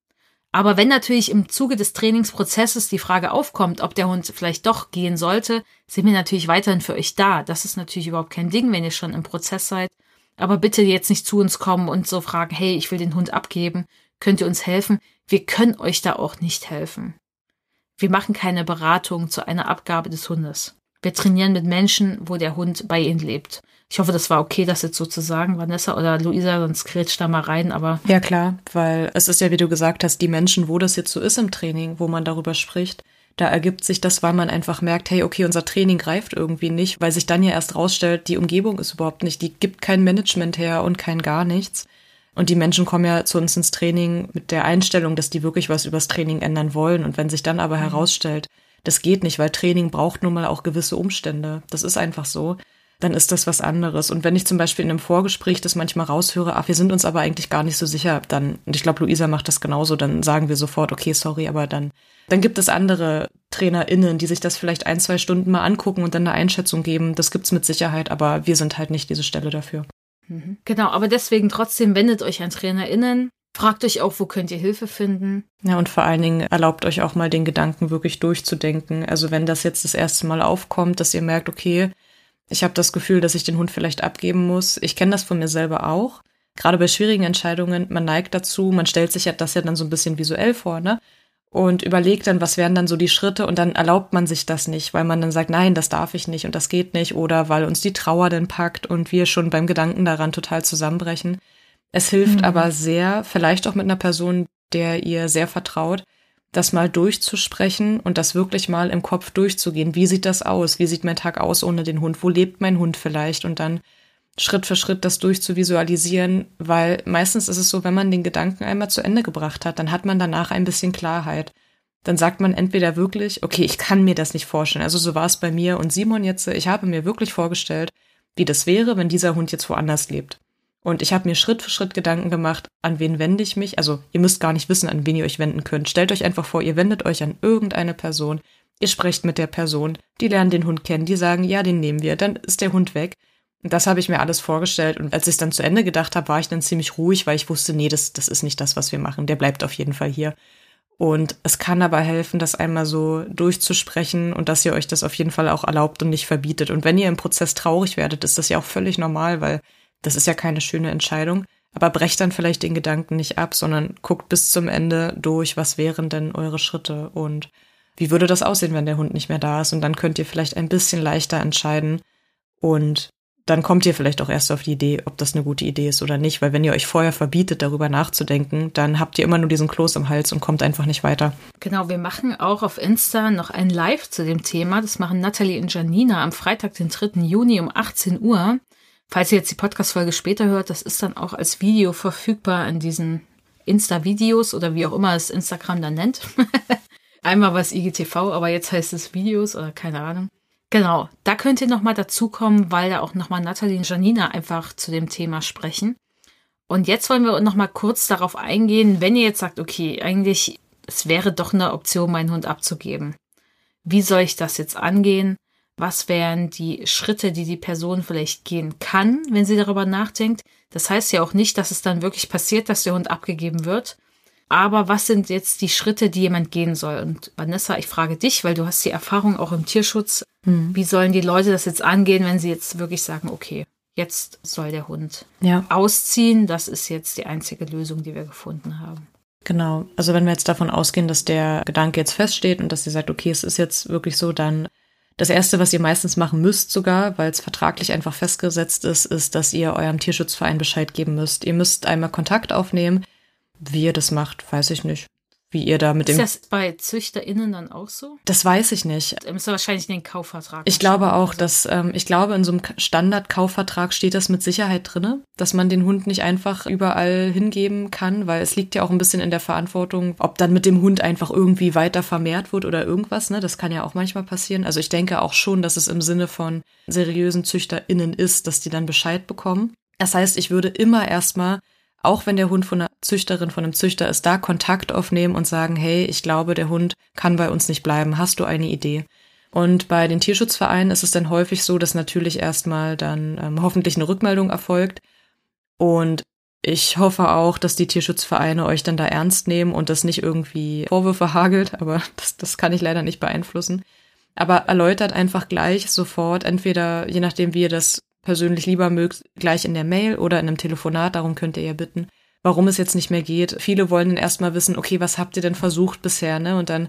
Aber wenn natürlich im Zuge des Trainingsprozesses die Frage aufkommt, ob der Hund vielleicht doch gehen sollte, sind wir natürlich weiterhin für euch da. Das ist natürlich überhaupt kein Ding, wenn ihr schon im Prozess seid. Aber bitte jetzt nicht zu uns kommen und so fragen, hey, ich will den Hund abgeben, könnt ihr uns helfen? Wir können euch da auch nicht helfen. Wir machen keine Beratung zu einer Abgabe des Hundes. Wir trainieren mit Menschen, wo der Hund bei ihnen lebt. Ich hoffe, das war okay, das jetzt so zu sagen, Vanessa oder Luisa, sonst grätscht da mal rein, aber. Ja, klar, weil es ist ja, wie du gesagt hast, die Menschen, wo das jetzt so ist im Training, wo man darüber spricht, da ergibt sich das, weil man einfach merkt, hey, okay, unser Training greift irgendwie nicht, weil sich dann ja erst rausstellt, die Umgebung ist überhaupt nicht, die gibt kein Management her und kein gar nichts. Und die Menschen kommen ja zu uns ins Training mit der Einstellung, dass die wirklich was übers Training ändern wollen. Und wenn sich dann aber mhm. herausstellt, das geht nicht, weil Training braucht nun mal auch gewisse Umstände. Das ist einfach so dann ist das was anderes. Und wenn ich zum Beispiel in einem Vorgespräch das manchmal raushöre, ach, wir sind uns aber eigentlich gar nicht so sicher, dann, und ich glaube, Luisa macht das genauso, dann sagen wir sofort, okay, sorry, aber dann, dann gibt es andere TrainerInnen, die sich das vielleicht ein, zwei Stunden mal angucken und dann eine Einschätzung geben. Das gibt's mit Sicherheit, aber wir sind halt nicht diese Stelle dafür. Mhm. Genau, aber deswegen trotzdem wendet euch an TrainerInnen. Fragt euch auch, wo könnt ihr Hilfe finden? Ja, und vor allen Dingen erlaubt euch auch mal den Gedanken wirklich durchzudenken. Also wenn das jetzt das erste Mal aufkommt, dass ihr merkt, okay, ich habe das Gefühl, dass ich den Hund vielleicht abgeben muss. Ich kenne das von mir selber auch. Gerade bei schwierigen Entscheidungen, man neigt dazu, man stellt sich ja das ja dann so ein bisschen visuell vor, ne? Und überlegt dann, was wären dann so die Schritte und dann erlaubt man sich das nicht, weil man dann sagt, nein, das darf ich nicht und das geht nicht oder weil uns die Trauer dann packt und wir schon beim Gedanken daran total zusammenbrechen. Es hilft mhm. aber sehr, vielleicht auch mit einer Person, der ihr sehr vertraut, das mal durchzusprechen und das wirklich mal im Kopf durchzugehen. Wie sieht das aus? Wie sieht mein Tag aus ohne den Hund? Wo lebt mein Hund vielleicht? Und dann Schritt für Schritt das durchzuvisualisieren, weil meistens ist es so, wenn man den Gedanken einmal zu Ende gebracht hat, dann hat man danach ein bisschen Klarheit. Dann sagt man entweder wirklich, okay, ich kann mir das nicht vorstellen. Also so war es bei mir und Simon jetzt. Ich habe mir wirklich vorgestellt, wie das wäre, wenn dieser Hund jetzt woanders lebt. Und ich habe mir Schritt für Schritt Gedanken gemacht, an wen wende ich mich. Also ihr müsst gar nicht wissen, an wen ihr euch wenden könnt. Stellt euch einfach vor, ihr wendet euch an irgendeine Person. Ihr sprecht mit der Person, die lernen den Hund kennen, die sagen, ja, den nehmen wir, dann ist der Hund weg. Und das habe ich mir alles vorgestellt. Und als ich es dann zu Ende gedacht habe, war ich dann ziemlich ruhig, weil ich wusste, nee, das, das ist nicht das, was wir machen. Der bleibt auf jeden Fall hier. Und es kann aber helfen, das einmal so durchzusprechen und dass ihr euch das auf jeden Fall auch erlaubt und nicht verbietet. Und wenn ihr im Prozess traurig werdet, ist das ja auch völlig normal, weil das ist ja keine schöne Entscheidung. Aber brecht dann vielleicht den Gedanken nicht ab, sondern guckt bis zum Ende durch, was wären denn eure Schritte und wie würde das aussehen, wenn der Hund nicht mehr da ist. Und dann könnt ihr vielleicht ein bisschen leichter entscheiden und dann kommt ihr vielleicht auch erst auf die Idee, ob das eine gute Idee ist oder nicht, weil wenn ihr euch vorher verbietet, darüber nachzudenken, dann habt ihr immer nur diesen Kloß im Hals und kommt einfach nicht weiter. Genau, wir machen auch auf Insta noch ein Live zu dem Thema. Das machen Natalie und Janina am Freitag, den 3. Juni um 18 Uhr. Falls ihr jetzt die Podcast-Folge später hört, das ist dann auch als Video verfügbar in diesen Insta-Videos oder wie auch immer es Instagram dann nennt. (laughs) Einmal war es IGTV, aber jetzt heißt es Videos oder keine Ahnung. Genau, da könnt ihr nochmal dazukommen, weil da auch nochmal Nathalie und Janina einfach zu dem Thema sprechen. Und jetzt wollen wir nochmal kurz darauf eingehen, wenn ihr jetzt sagt, okay, eigentlich, es wäre doch eine Option, meinen Hund abzugeben. Wie soll ich das jetzt angehen? Was wären die Schritte, die die Person vielleicht gehen kann, wenn sie darüber nachdenkt. Das heißt ja auch nicht, dass es dann wirklich passiert, dass der Hund abgegeben wird. Aber was sind jetzt die Schritte, die jemand gehen soll? Und Vanessa, ich frage dich, weil du hast die Erfahrung auch im Tierschutz. Hm. Wie sollen die Leute das jetzt angehen, wenn sie jetzt wirklich sagen, okay, jetzt soll der Hund ja. ausziehen? Das ist jetzt die einzige Lösung, die wir gefunden haben. Genau. Also wenn wir jetzt davon ausgehen, dass der Gedanke jetzt feststeht und dass ihr sagt, okay, es ist jetzt wirklich so, dann das erste, was ihr meistens machen müsst sogar, weil es vertraglich einfach festgesetzt ist, ist, dass ihr eurem Tierschutzverein Bescheid geben müsst. Ihr müsst einmal Kontakt aufnehmen. Wie ihr das macht, weiß ich nicht wie ihr da mit dem. Ist das bei ZüchterInnen dann auch so? Das weiß ich nicht. Da müsst ihr wahrscheinlich den Kaufvertrag. Ich glaube auch, dass, ähm, ich glaube, in so einem Standardkaufvertrag steht das mit Sicherheit drinne, dass man den Hund nicht einfach überall hingeben kann, weil es liegt ja auch ein bisschen in der Verantwortung, ob dann mit dem Hund einfach irgendwie weiter vermehrt wird oder irgendwas, ne? Das kann ja auch manchmal passieren. Also ich denke auch schon, dass es im Sinne von seriösen ZüchterInnen ist, dass die dann Bescheid bekommen. Das heißt, ich würde immer erstmal auch wenn der Hund von einer Züchterin, von einem Züchter ist, da Kontakt aufnehmen und sagen, hey, ich glaube, der Hund kann bei uns nicht bleiben. Hast du eine Idee? Und bei den Tierschutzvereinen ist es dann häufig so, dass natürlich erstmal dann ähm, hoffentlich eine Rückmeldung erfolgt. Und ich hoffe auch, dass die Tierschutzvereine euch dann da ernst nehmen und das nicht irgendwie Vorwürfe hagelt, (laughs) aber das, das kann ich leider nicht beeinflussen. Aber erläutert einfach gleich sofort, entweder je nachdem, wie ihr das persönlich lieber mögt, gleich in der Mail oder in einem Telefonat, darum könnt ihr ja bitten, warum es jetzt nicht mehr geht. Viele wollen dann erstmal wissen, okay, was habt ihr denn versucht bisher, ne? Und dann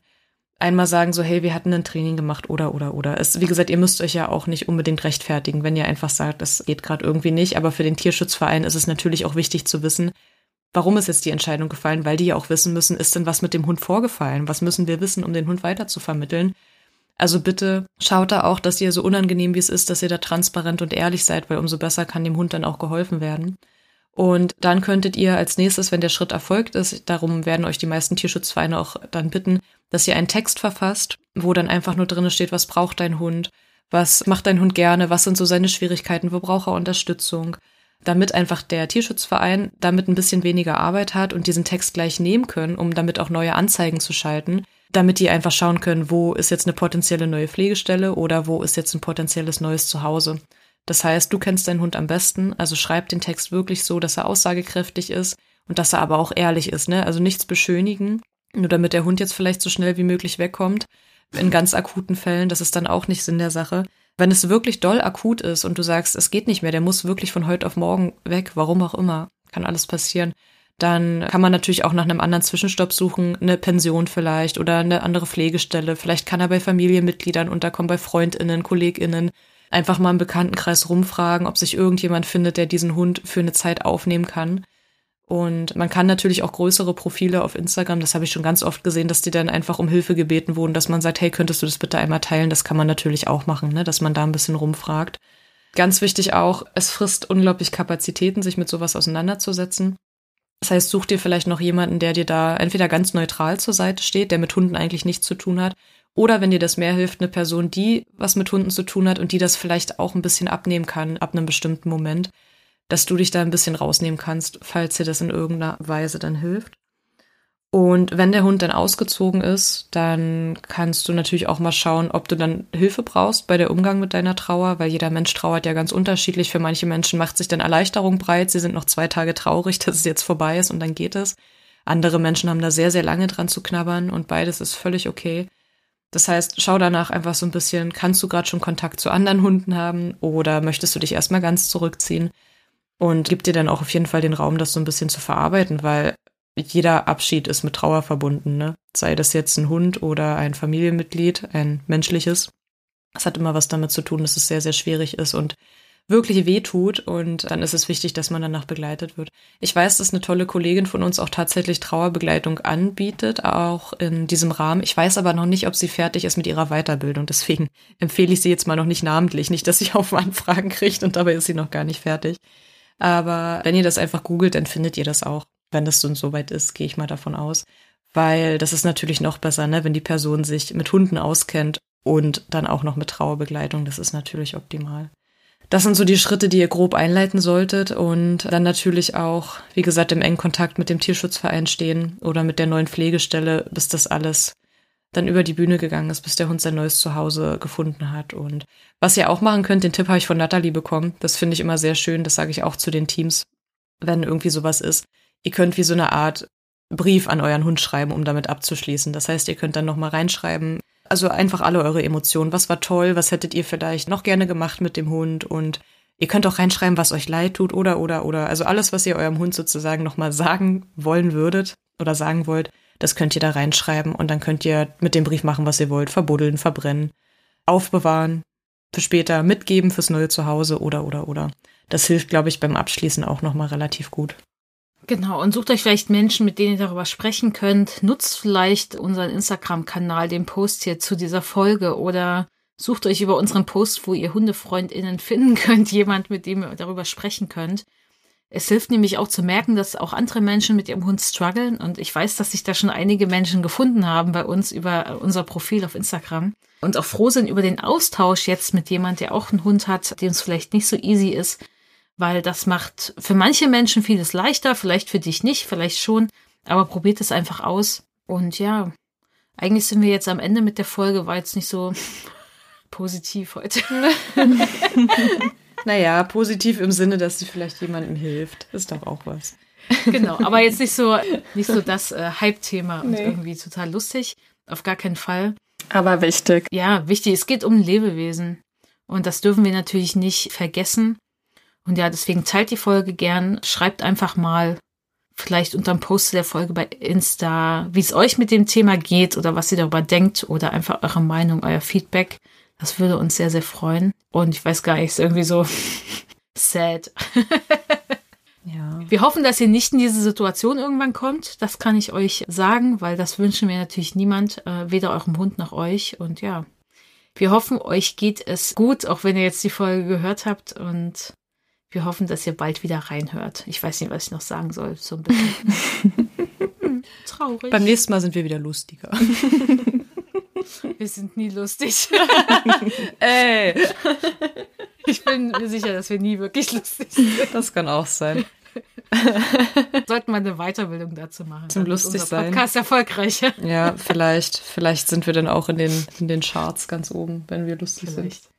einmal sagen so, hey, wir hatten ein Training gemacht oder oder oder. Es, wie gesagt, ihr müsst euch ja auch nicht unbedingt rechtfertigen, wenn ihr einfach sagt, es geht gerade irgendwie nicht. Aber für den Tierschutzverein ist es natürlich auch wichtig zu wissen, warum ist jetzt die Entscheidung gefallen, weil die ja auch wissen müssen, ist denn was mit dem Hund vorgefallen? Was müssen wir wissen, um den Hund weiter zu vermitteln? Also bitte schaut da auch, dass ihr so unangenehm wie es ist, dass ihr da transparent und ehrlich seid, weil umso besser kann dem Hund dann auch geholfen werden. Und dann könntet ihr als nächstes, wenn der Schritt erfolgt ist, darum werden euch die meisten Tierschutzvereine auch dann bitten, dass ihr einen Text verfasst, wo dann einfach nur drin steht, was braucht dein Hund, was macht dein Hund gerne, was sind so seine Schwierigkeiten, wo braucht er Unterstützung, damit einfach der Tierschutzverein damit ein bisschen weniger Arbeit hat und diesen Text gleich nehmen können, um damit auch neue Anzeigen zu schalten, damit die einfach schauen können, wo ist jetzt eine potenzielle neue Pflegestelle oder wo ist jetzt ein potenzielles neues Zuhause. Das heißt, du kennst deinen Hund am besten, also schreib den Text wirklich so, dass er aussagekräftig ist und dass er aber auch ehrlich ist, ne? Also nichts beschönigen, nur damit der Hund jetzt vielleicht so schnell wie möglich wegkommt. In ganz akuten Fällen, das ist dann auch nicht Sinn der Sache. Wenn es wirklich doll akut ist und du sagst, es geht nicht mehr, der muss wirklich von heute auf morgen weg, warum auch immer, kann alles passieren, dann kann man natürlich auch nach einem anderen Zwischenstopp suchen, eine Pension vielleicht oder eine andere Pflegestelle. Vielleicht kann er bei Familienmitgliedern unterkommen, bei Freundinnen, Kolleginnen. Einfach mal im Bekanntenkreis rumfragen, ob sich irgendjemand findet, der diesen Hund für eine Zeit aufnehmen kann. Und man kann natürlich auch größere Profile auf Instagram, das habe ich schon ganz oft gesehen, dass die dann einfach um Hilfe gebeten wurden, dass man sagt, hey, könntest du das bitte einmal teilen? Das kann man natürlich auch machen, ne? dass man da ein bisschen rumfragt. Ganz wichtig auch, es frisst unglaublich Kapazitäten, sich mit sowas auseinanderzusetzen. Das heißt, such dir vielleicht noch jemanden, der dir da entweder ganz neutral zur Seite steht, der mit Hunden eigentlich nichts zu tun hat, oder wenn dir das mehr hilft, eine Person, die was mit Hunden zu tun hat und die das vielleicht auch ein bisschen abnehmen kann ab einem bestimmten Moment. dass du dich da ein bisschen rausnehmen kannst, falls dir das in irgendeiner Weise dann hilft. Und wenn der Hund dann ausgezogen ist, dann kannst du natürlich auch mal schauen, ob du dann Hilfe brauchst bei der Umgang mit deiner Trauer, weil jeder Mensch trauert ja ganz unterschiedlich. Für manche Menschen macht sich dann Erleichterung breit. Sie sind noch zwei Tage traurig, (laughs) dass es jetzt vorbei ist und dann geht es. Andere Menschen haben da sehr, sehr lange dran zu knabbern und beides ist völlig okay. Das heißt, schau danach einfach so ein bisschen, kannst du gerade schon Kontakt zu anderen Hunden haben oder möchtest du dich erstmal ganz zurückziehen? Und gib dir dann auch auf jeden Fall den Raum, das so ein bisschen zu verarbeiten, weil jeder Abschied ist mit Trauer verbunden, ne? Sei das jetzt ein Hund oder ein Familienmitglied, ein menschliches. Das hat immer was damit zu tun, dass es sehr, sehr schwierig ist und wirklich wehtut und dann ist es wichtig, dass man danach begleitet wird. Ich weiß, dass eine tolle Kollegin von uns auch tatsächlich Trauerbegleitung anbietet, auch in diesem Rahmen. Ich weiß aber noch nicht, ob sie fertig ist mit ihrer Weiterbildung. Deswegen empfehle ich sie jetzt mal noch nicht namentlich. Nicht, dass sie auf Anfragen (laughs) kriegt und dabei ist sie noch gar nicht fertig. Aber wenn ihr das einfach googelt, dann findet ihr das auch wenn das so weit ist, gehe ich mal davon aus. Weil das ist natürlich noch besser, ne, wenn die Person sich mit Hunden auskennt und dann auch noch mit Trauerbegleitung. Das ist natürlich optimal. Das sind so die Schritte, die ihr grob einleiten solltet und dann natürlich auch, wie gesagt, im engen Kontakt mit dem Tierschutzverein stehen oder mit der neuen Pflegestelle, bis das alles dann über die Bühne gegangen ist, bis der Hund sein neues Zuhause gefunden hat. Und was ihr auch machen könnt, den Tipp habe ich von Natalie bekommen. Das finde ich immer sehr schön. Das sage ich auch zu den Teams, wenn irgendwie sowas ist ihr könnt wie so eine Art Brief an euren Hund schreiben, um damit abzuschließen. Das heißt, ihr könnt dann nochmal reinschreiben, also einfach alle eure Emotionen. Was war toll? Was hättet ihr vielleicht noch gerne gemacht mit dem Hund? Und ihr könnt auch reinschreiben, was euch leid tut oder, oder, oder. Also alles, was ihr eurem Hund sozusagen nochmal sagen wollen würdet oder sagen wollt, das könnt ihr da reinschreiben und dann könnt ihr mit dem Brief machen, was ihr wollt. Verbuddeln, verbrennen, aufbewahren, für später mitgeben fürs neue Zuhause oder, oder, oder. Das hilft, glaube ich, beim Abschließen auch nochmal relativ gut. Genau, und sucht euch vielleicht Menschen, mit denen ihr darüber sprechen könnt. Nutzt vielleicht unseren Instagram-Kanal, den Post hier zu dieser Folge oder sucht euch über unseren Post, wo ihr HundefreundInnen (laughs) finden könnt, jemand, mit dem ihr darüber sprechen könnt. Es hilft nämlich auch zu merken, dass auch andere Menschen mit ihrem Hund strugglen und ich weiß, dass sich da schon einige Menschen gefunden haben bei uns über unser Profil auf Instagram und auch froh sind über den Austausch jetzt mit jemand, der auch einen Hund hat, dem es vielleicht nicht so easy ist, weil das macht für manche Menschen vieles leichter, vielleicht für dich nicht, vielleicht schon, aber probiert es einfach aus. Und ja, eigentlich sind wir jetzt am Ende mit der Folge, war jetzt nicht so (laughs) positiv heute. (laughs) naja, positiv im Sinne, dass sie vielleicht jemandem hilft. Ist doch auch was. Genau, aber jetzt nicht so, nicht so das äh, Hype-Thema und nee. irgendwie total lustig. Auf gar keinen Fall. Aber wichtig. Ja, wichtig. Es geht um Lebewesen. Und das dürfen wir natürlich nicht vergessen. Und ja, deswegen teilt die Folge gern. Schreibt einfach mal vielleicht unterm Post der Folge bei Insta, wie es euch mit dem Thema geht oder was ihr darüber denkt oder einfach eure Meinung, euer Feedback. Das würde uns sehr, sehr freuen. Und ich weiß gar nicht, ist irgendwie so (laughs) sad. (laughs) ja. Wir hoffen, dass ihr nicht in diese Situation irgendwann kommt. Das kann ich euch sagen, weil das wünschen wir natürlich niemand, äh, weder eurem Hund noch euch. Und ja, wir hoffen, euch geht es gut, auch wenn ihr jetzt die Folge gehört habt. Und wir hoffen, dass ihr bald wieder reinhört. Ich weiß nicht, was ich noch sagen soll. So ein bisschen (laughs) traurig. Beim nächsten Mal sind wir wieder lustiger. (laughs) Wir sind nie lustig. (laughs) Ey. Ich bin mir sicher, dass wir nie wirklich lustig sind. Das kann auch sein. Sollten wir eine Weiterbildung dazu machen. Zum lustig unser sein. Podcast erfolgreicher. Ja, vielleicht, vielleicht sind wir dann auch in den, in den Charts ganz oben, wenn wir lustig vielleicht. sind.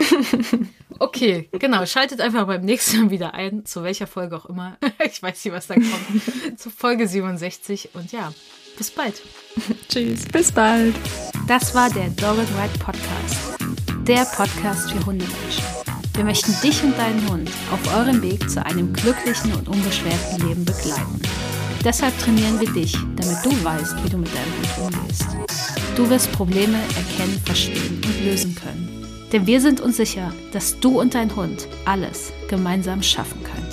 (laughs) Okay, genau. Schaltet einfach beim nächsten Mal wieder ein, zu welcher Folge auch immer. (laughs) Ich weiß nicht, was da kommt. (laughs) zu Folge 67. Und ja, bis bald. Tschüss. Bis bald. Das war der Dog and Ride Podcast. Der Podcast für Hundemenschen. Wir möchten dich und deinen Hund auf eurem Weg zu einem glücklichen und unbeschwerten Leben begleiten. Deshalb trainieren wir dich, damit du weißt, wie du mit deinem Hund umgehst. Du wirst Probleme erkennen, verstehen und lösen können. Denn wir sind uns sicher, dass du und dein Hund alles gemeinsam schaffen könnt.